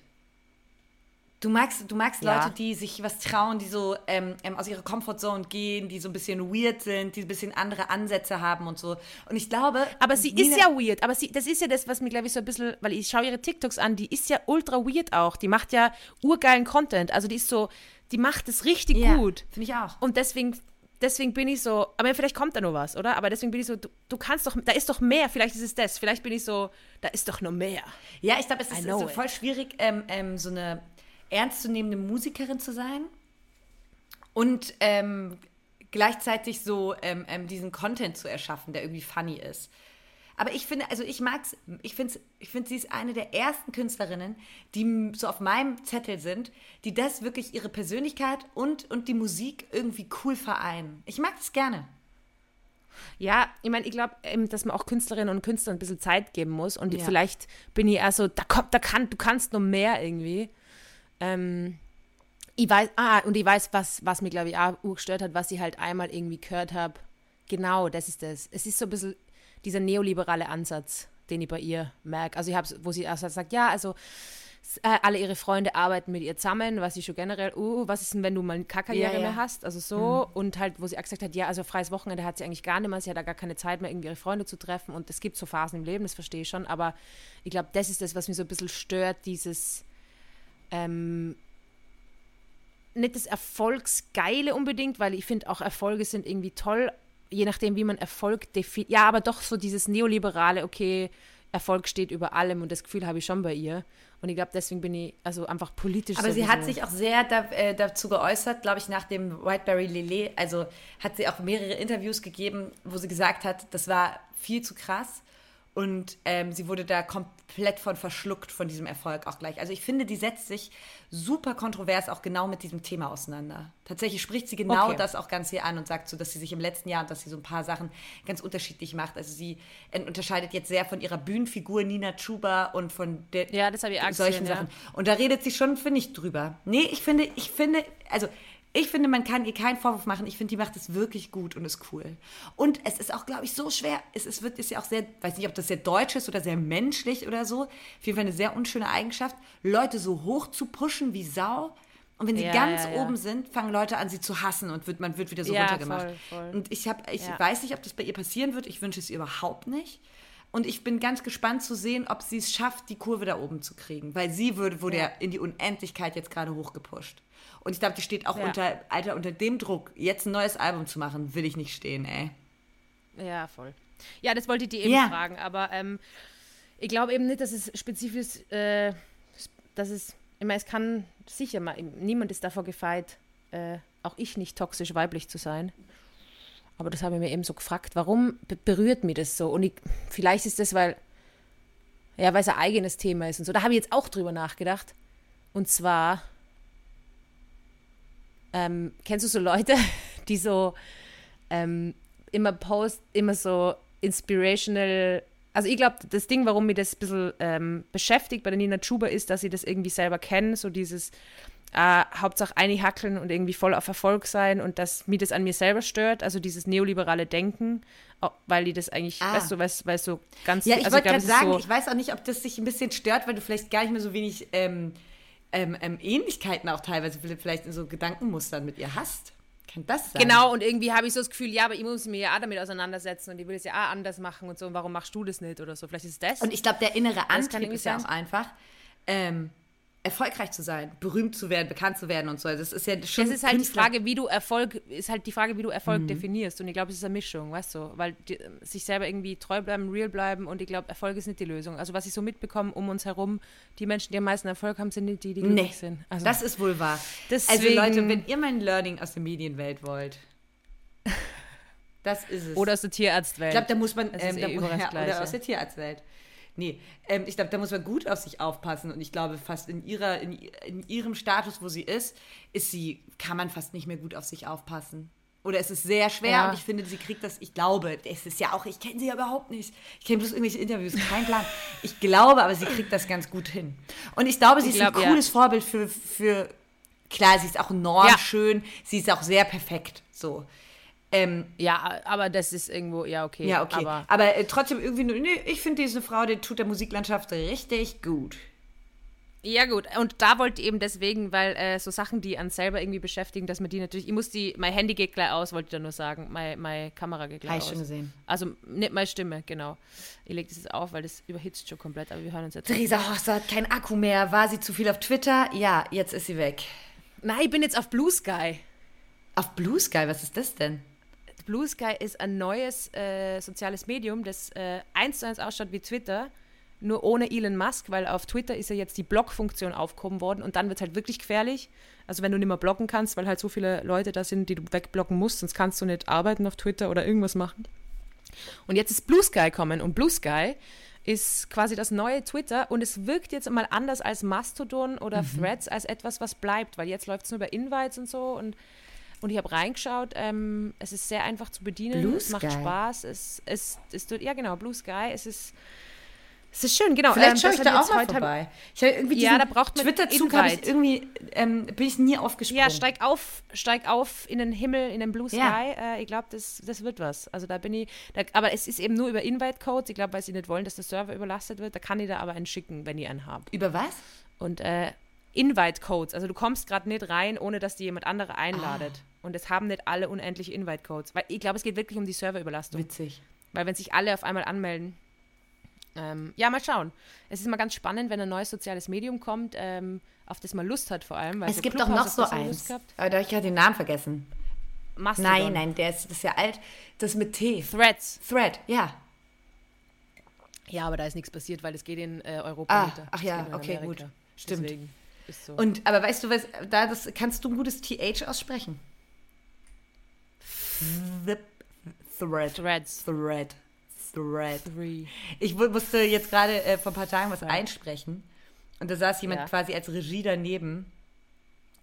Du magst, du magst ja. Leute, die sich was trauen, die so ähm, ähm, aus ihrer Comfortzone gehen, die so ein bisschen weird sind, die ein bisschen andere Ansätze haben und so. Und ich glaube. Aber sie Nina ist ja weird. Aber sie, das ist ja das, was mir, glaube ich, so ein bisschen, weil ich schaue ihre TikToks an, die ist ja ultra weird auch. Die macht ja urgeilen Content. Also die ist so, die macht es richtig ja, gut. Finde ich auch. Und deswegen deswegen bin ich so, aber vielleicht kommt da noch was, oder? Aber deswegen bin ich so, du, du, kannst doch, da ist doch mehr, vielleicht ist es das, vielleicht bin ich so, da ist doch noch mehr. Ja, ich glaube, es ist so voll schwierig, ähm, ähm, so eine ernstzunehmende Musikerin zu sein und ähm, gleichzeitig so ähm, ähm, diesen Content zu erschaffen, der irgendwie funny ist. Aber ich finde, also ich mag's, ich finde, ich find, sie ist eine der ersten Künstlerinnen, die so auf meinem Zettel sind, die das wirklich ihre Persönlichkeit und, und die Musik irgendwie cool vereinen. Ich mag das gerne. Ja, ich meine, ich glaube, dass man auch Künstlerinnen und Künstlern ein bisschen Zeit geben muss. Und ja. vielleicht bin ich eher so, da kommt, da kann, du kannst noch mehr irgendwie. Ähm, ich weiß, ah, und ich weiß, was, was mir, glaube ich, auch gestört hat, was ich halt einmal irgendwie gehört habe. Genau, das ist das. Es ist so ein bisschen dieser neoliberale Ansatz, den ich bei ihr merke. Also ich habe wo sie erst sagt, ja, also äh, alle ihre Freunde arbeiten mit ihr zusammen, was sie schon generell, uh, was ist denn, wenn du mal eine Karriere ja, ja. mehr hast? Also so. Mhm. Und halt, wo sie auch gesagt hat, ja, also freies Wochenende hat sie eigentlich gar nicht mehr, sie hat da gar keine Zeit mehr, irgendwie ihre Freunde zu treffen. Und es gibt so Phasen im Leben, das verstehe ich schon. Aber ich glaube, das ist das, was mich so ein bisschen stört, dieses ähm, nicht das Erfolgsgeile unbedingt, weil ich finde auch Erfolge sind irgendwie toll, je nachdem, wie man Erfolg definiert. Ja, aber doch so dieses neoliberale, okay, Erfolg steht über allem und das Gefühl habe ich schon bei ihr. Und ich glaube, deswegen bin ich also einfach politisch. Aber sowieso. sie hat sich auch sehr da, äh, dazu geäußert, glaube ich, nach dem Whiteberry Lillet. Also hat sie auch mehrere Interviews gegeben, wo sie gesagt hat, das war viel zu krass. Und ähm, sie wurde da komplett von verschluckt von diesem Erfolg auch gleich. Also ich finde, die setzt sich super kontrovers auch genau mit diesem Thema auseinander. Tatsächlich spricht sie genau okay. das auch ganz hier an und sagt so, dass sie sich im letzten Jahr, dass sie so ein paar Sachen ganz unterschiedlich macht. Also sie unterscheidet jetzt sehr von ihrer Bühnenfigur Nina Chuba und von der, ja, das ich solchen gesehen, Sachen. Ja. Und da redet sie schon, finde ich, drüber. Nee, ich finde, ich finde, also ich finde, man kann ihr keinen Vorwurf machen. Ich finde, die macht es wirklich gut und ist cool. Und es ist auch, glaube ich, so schwer. Es ist, wird, ist ja auch sehr, weiß nicht, ob das sehr deutsch ist oder sehr menschlich oder so. Auf jeden Fall eine sehr unschöne Eigenschaft, Leute so hoch zu pushen wie Sau. Und wenn sie ja, ganz ja, ja. oben sind, fangen Leute an, sie zu hassen und wird, man wird wieder so runtergemacht. Voll, voll. Und ich, hab, ich weiß nicht, ob das bei ihr passieren wird. Ich wünsche es ihr überhaupt nicht. Und ich bin ganz gespannt zu sehen, ob sie es schafft, die Kurve da oben zu kriegen. Weil sie wurde, wurde ja in die Unendlichkeit jetzt gerade hochgepusht. Und ich glaube, die steht auch ja. unter, Alter, unter dem Druck, jetzt ein neues Album zu machen, will ich nicht stehen, ey. Ja, voll. Ja, das wollte ich dir eben ja. fragen, aber ähm, ich glaube eben nicht, dass es spezifisch, äh, dass es, ich meine, es kann sicher mal, niemand ist davor gefeit, äh, auch ich nicht toxisch weiblich zu sein. Aber das habe ich mir eben so gefragt, warum berührt mich das so? Und ich, vielleicht ist das, weil, ja, weil es ein eigenes Thema ist und so. Da habe ich jetzt auch drüber nachgedacht. Und zwar, ähm, kennst du so Leute, <laughs> die so ähm, immer post, immer so inspirational. Also ich glaube, das Ding, warum mich das ein bisschen ähm, beschäftigt bei der Nina Chuba ist, dass sie das irgendwie selber kennen, so dieses äh, Hauptsache einhackeln und irgendwie voll auf Erfolg sein und dass mir das an mir selber stört, also dieses neoliberale Denken, weil die das eigentlich, ah. weißt du, weißt, weißt so ganz... Ja, ich also, wollte gerade sagen, so ich weiß auch nicht, ob das dich ein bisschen stört, weil du vielleicht gar nicht mehr so wenig ähm, ähm, ähm, Ähnlichkeiten auch teilweise vielleicht in so Gedankenmustern mit ihr hast. Kann das sein? Genau, und irgendwie habe ich so das Gefühl, ja, aber ich muss mich ja auch damit auseinandersetzen und ich will es ja auch anders machen und so. Und warum machst du das nicht oder so? Vielleicht ist das. Und ich glaube, der innere Antrieb ist ja auch einfach, ähm, erfolgreich zu sein, berühmt zu werden, bekannt zu werden und so. Das ist ja schon. Das ist halt Künstler. die Frage, wie du Erfolg, ist halt die Frage, wie du Erfolg mhm. definierst. Und ich glaube, es ist eine Mischung, weißt du, weil die, sich selber irgendwie treu bleiben, real bleiben und ich glaube, Erfolg ist nicht die Lösung. Also was ich so mitbekomme um uns herum, die Menschen, die am meisten Erfolg haben, sind nicht die, die glücklich nee, sind. Also, das ist wohl wahr. Deswegen, also Leute, wenn ihr mein Learning aus der Medienwelt wollt, <laughs> das ist es. Oder aus der Tierarztwelt. Ich glaube, da muss man, ähm, eh da, ja, oder aus der Tierarztwelt. Nee, ähm, ich glaube, da muss man gut auf sich aufpassen und ich glaube, fast in ihrer, in, in ihrem Status, wo sie ist, ist sie, kann man fast nicht mehr gut auf sich aufpassen. Oder es ist sehr schwer ja. und ich finde, sie kriegt das, ich glaube, es ist ja auch, ich kenne sie ja überhaupt nicht. Ich kenne bloß irgendwelche Interviews, kein Plan. Ich glaube, aber sie kriegt das ganz gut hin. Und ich glaube, sie ich ist glaub, ein cooles ja. Vorbild für, für, klar, sie ist auch enorm ja. schön, sie ist auch sehr perfekt, so. Ähm, ja, aber das ist irgendwo, ja, okay. Ja, okay. Aber, aber äh, trotzdem irgendwie, nee, ich finde diese Frau, die tut der Musiklandschaft richtig gut. Ja, gut. Und da wollte ich eben deswegen, weil äh, so Sachen, die an selber irgendwie beschäftigen, dass man die natürlich. Ich muss die. Mein Handy geht gleich aus, wollte ich da nur sagen. Meine, meine Kamera geht gleich Habe aus. Ich schon gesehen. Also nicht meine Stimme, genau. Ich lege das jetzt auf, weil das überhitzt schon komplett, aber wir hören uns jetzt. Theresa Horster hat keinen Akku mehr. War sie zu viel auf Twitter? Ja, jetzt ist sie weg. Nein, ich bin jetzt auf Blue Sky. Auf Blue Sky? Was ist das denn? Blue Sky ist ein neues äh, soziales Medium, das äh, eins zu eins ausschaut wie Twitter, nur ohne Elon Musk, weil auf Twitter ist ja jetzt die Block-Funktion aufgehoben worden und dann wird es halt wirklich gefährlich. Also wenn du nicht mehr blocken kannst, weil halt so viele Leute da sind, die du wegblocken musst, sonst kannst du nicht arbeiten auf Twitter oder irgendwas machen. Und jetzt ist Blue Sky kommen und Blue Sky ist quasi das neue Twitter und es wirkt jetzt mal anders als Mastodon oder mhm. Threads als etwas, was bleibt, weil jetzt läuft es nur über Invites und so und und ich habe reingeschaut. Ähm, es ist sehr einfach zu bedienen. Blue es macht Spaß. Es, es, es, es, ja, genau, Blue Sky. Es ist. Es ist schön, genau. Vielleicht ähm, schaue ich da auch mal vorbei. Ich habe irgendwie ja, da braucht man Twitter-Zug habe ich irgendwie, ähm, bin ich nie aufgesprungen. Ja, steig auf, steig auf in den Himmel, in den Blue Sky. Ja. Äh, ich glaube, das, das wird was. Also da bin ich, da, aber es ist eben nur über Invite-Codes. Ich glaube, weil sie nicht wollen, dass der Server überlastet wird. Da kann ich da aber einen schicken, wenn ihr einen habt. Über was? Und äh, Invite-Codes. Also du kommst gerade nicht rein, ohne dass dir jemand andere einladet. Ah. Und es haben nicht alle unendliche Invite-Codes. Weil ich glaube, es geht wirklich um die Serverüberlastung. Witzig. Weil wenn sich alle auf einmal anmelden. Ähm, ja, mal schauen. Es ist mal ganz spannend, wenn ein neues soziales Medium kommt, ähm, auf das man Lust hat vor allem. es so gibt auch noch so eins. Aber da habe ich gerade den Namen vergessen. Mastodon. Nein, nein, der ist, das ist ja alt. Das mit T. Threads. Thread, ja. Ja, aber da ist nichts passiert, weil es geht in äh, Europa. Ah, ach ja, okay, Amerika. gut. Stimmt. Deswegen ist so. Und, aber weißt du was, da das, kannst du ein gutes TH aussprechen? Thread. Threads. Thread. Thread. Three. Ich musste jetzt gerade äh, vor ein paar Tagen was Thread. einsprechen. Und da saß jemand ja. quasi als Regie daneben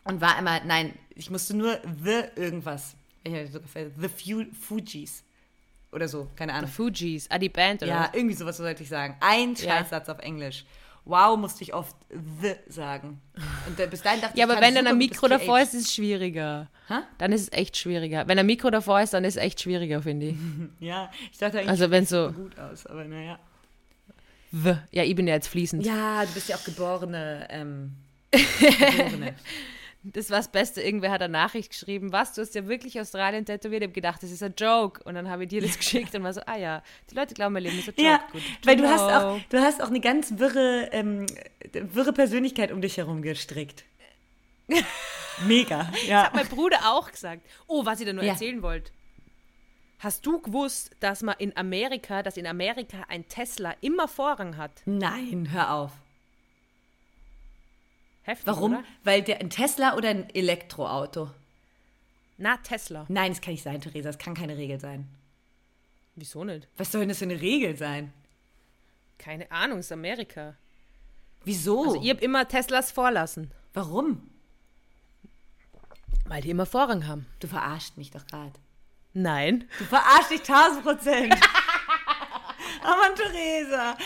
und war immer, nein, ich musste nur The irgendwas. The Fujis. Oder so, keine Ahnung. The Fujis, ah, die Band, oder? Ja, irgendwie sowas sollte ich sagen. Ein Scheißsatz ja. auf Englisch wow, musste ich oft the sagen. Und bis dahin dachte ja, ich, aber wenn dann ein Mikro davor ist, ist es schwieriger. Ha? Dann ist es echt schwieriger. Wenn ein Mikro davor ist, dann ist es echt schwieriger, finde ich. <laughs> ja, ich dachte eigentlich, also wenn so gut aus, aber naja. The. Ja, ich bin ja jetzt fließend. Ja, du bist ja auch geborene, ähm, <laughs> geborene. Das war das Beste. Irgendwer hat eine Nachricht geschrieben, was, du hast ja wirklich Australien tätowiert. Ich habe gedacht, das ist ein Joke. Und dann habe ich dir das <laughs> geschickt und war so, ah ja, die Leute glauben, mein Leben ist ein Joke. Ja, Gut. weil du hast, auch, du hast auch eine ganz wirre, ähm, wirre Persönlichkeit um dich herum gestrickt. <laughs> Mega, ja. Das hat mein Bruder auch gesagt. Oh, was ich da nur ja. erzählen wollte. Hast du gewusst, dass man in Amerika, dass in Amerika ein Tesla immer Vorrang hat? Nein, hör auf. Heftig, Warum? Oder? Weil der ein Tesla oder ein Elektroauto? Na, Tesla. Nein, das kann nicht sein, Theresa. Das kann keine Regel sein. Wieso nicht? Was soll denn das für eine Regel sein? Keine Ahnung, ist Amerika. Wieso? Also ihr habt immer Teslas vorlassen. Warum? Weil die immer Vorrang haben. Du verarscht mich doch gerade. Nein. Du verarscht dich tausend Prozent. <laughs> oh Mann, Theresa.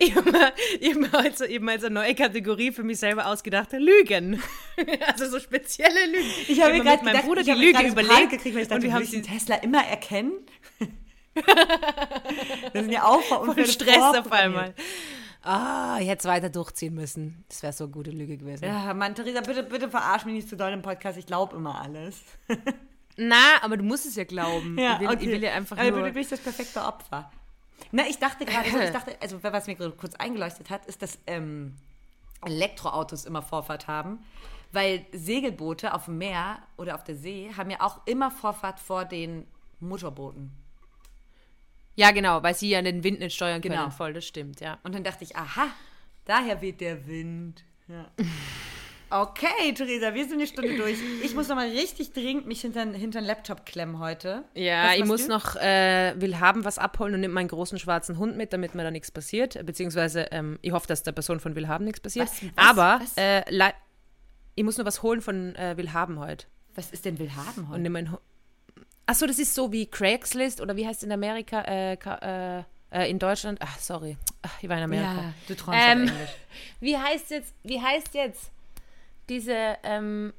<laughs> ich habe mir, hab also eben als eine neue Kategorie für mich selber ausgedacht, Lügen. <laughs> also so spezielle Lügen. Ich habe mir gerade meinem Bruder die Lüge überlegt. Gekriegt, weil ich dachte, und wir haben den Tesla immer erkennen. <laughs> das sind ja auch Voll Stress auf einmal. Ah, ich hätte es weiter durchziehen müssen. Das wäre so eine gute Lüge gewesen. Ja, Mann, Theresa, bitte, bitte verarsch mich nicht zu doll im Podcast. Ich glaube immer alles. Na, aber du musst es ja glauben. Ja, ich, will, okay. ich will ja einfach aber nur... du bist das perfekte Opfer. Na, ich dachte gerade so, ich <laughs> dachte, also was mir gerade kurz eingeleuchtet hat, ist, dass ähm, Elektroautos immer Vorfahrt haben. Weil Segelboote auf dem Meer oder auf der See haben ja auch immer Vorfahrt vor den Motorbooten. Ja, genau, weil sie ja den Wind nicht steuern können. Genau. Voll, das stimmt, ja. Und dann dachte ich, aha, daher weht der Wind. Ja. <laughs> Okay, Theresa, wir sind eine Stunde durch. Ich muss noch mal richtig dringend mich hinter den Laptop klemmen heute. Ja, ich muss du? noch, äh, will haben was abholen und nimm meinen großen schwarzen Hund mit, damit mir da nichts passiert. Beziehungsweise, ähm, ich hoffe, dass der Person von Willhaben nichts passiert. Was? Was? Aber, Was? Äh, ich muss noch was holen von äh, Willhaben heute. Was ist denn Willhaben Und heute? nimm meinen Hund. Achso, das ist so wie Craigslist oder wie heißt es in Amerika? Äh, äh, äh, in Deutschland? Ach, sorry. Ach, ich war in Amerika. Ja, du träumst Ähm, Englisch. <laughs> Wie heißt jetzt, wie heißt jetzt diese ähm,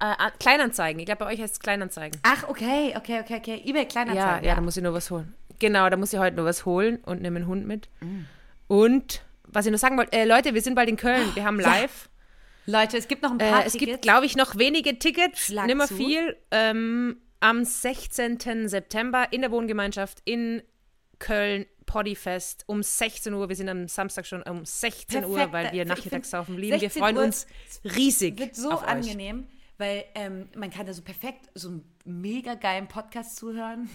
äh, Kleinanzeigen? Ich glaube, bei euch heißt es Kleinanzeigen. Ach, okay, okay, okay, okay. eBay Ja, Kleinanzeigen. ja, da muss ich nur was holen. Genau, da muss ich heute nur was holen und nehme einen Hund mit. Und was ich noch sagen wollte, äh, Leute, wir sind bald in Köln. <gasps> Wir haben Ja. live. Leute, es gibt noch ein paar Äh, es gibt, glaube ich, noch wenige Tickets, Schlag zu. viel. Ähm, am 16. September in der Wohngemeinschaft in Köln, Poddyfest um 16 Uhr. Wir sind am Samstag schon um 16 Uhr, Perfekt. weil wir nachmittags find, saufen lieben. Wir 16 freuen Uhr uns riesig wird so auf euch. angenehm, weil ähm, man kann da so perfekt so einen mega geilen Podcast zuhören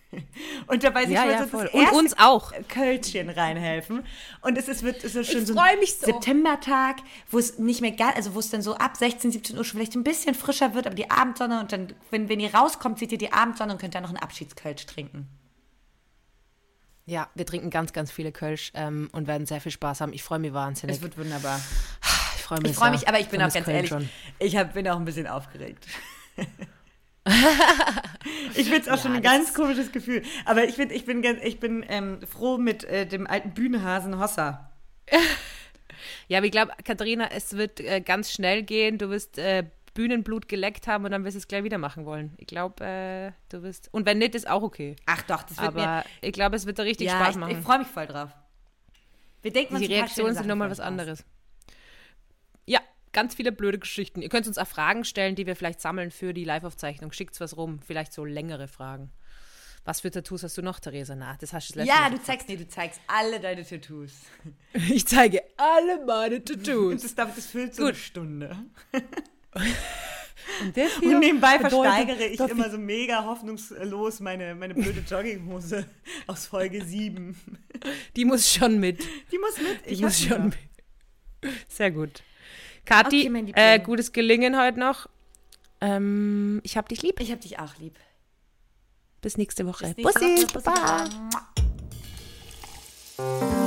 <laughs> und dabei sich Ja, schon ja, so voll. Und uns auch. Kölschchen reinhelfen und es ist, wird so schön so freu ein so. Septembertag, wo es nicht mehr gar, also wo es dann so ab 16, 17 Uhr schon vielleicht ein bisschen frischer wird, aber die Abendsonne und dann, wenn, wenn ihr rauskommt, seht ihr die Abendsonne und könnt dann noch einen Abschiedskölsch trinken. Ja, wir trinken ganz, ganz viele Kölsch ähm, und werden sehr viel Spaß haben. Ich freue mich wahnsinnig. Es wird wunderbar. ich freue mich Ich freue mich, aber ich bin auch ganz Köln ehrlich, schon. ich hab, bin auch ein bisschen aufgeregt. <laughs> ich finde es auch Ja, schon ein ganz komisches Gefühl. Aber ich, find, ich bin, ganz, ich bin ähm, froh mit äh, dem alten Bühnenhasen Hossa. <laughs> Ja, aber ich glaube, Katharina, es wird äh, ganz schnell gehen. Du wirst äh, Bühnenblut geleckt haben und dann wirst du es gleich wieder machen wollen. Ich glaube, äh, du wirst. Und wenn nicht, ist auch okay. Ach doch, das wird Aber ich glaube, es wird da richtig mir. Ja, Spaß ich, machen. ich freue mich voll drauf. Wir denken Die Reaktionen sind nochmal was anderes. Ja, ganz viele blöde Geschichten. Ihr könnt uns auch Fragen stellen, die wir vielleicht sammeln für die Live-Aufzeichnung. Schickt was rum, vielleicht so längere Fragen. Was für Tattoos hast du noch, Theresa? Na, das hast du das letzte Ja, Mal du zeigst, nee, du zeigst alle deine Tattoos. <laughs> Ich zeige alle meine Tattoos. das, das füllt so Gut. eine Stunde. <laughs> <laughs> Und, Und nebenbei versteigere ich immer so mega hoffnungslos meine, meine blöde Jogginghose <laughs> aus Folge 7. Die muss schon mit. Die muss mit. Die Ich muss schon mit. Sehr gut. Kathi, Okay, äh, gutes Gelingen heute noch. Ähm, ich hab dich lieb. Ich hab dich auch lieb. Bis nächste Woche. Bis nächste Bussi, Woche. Baba. Bussi.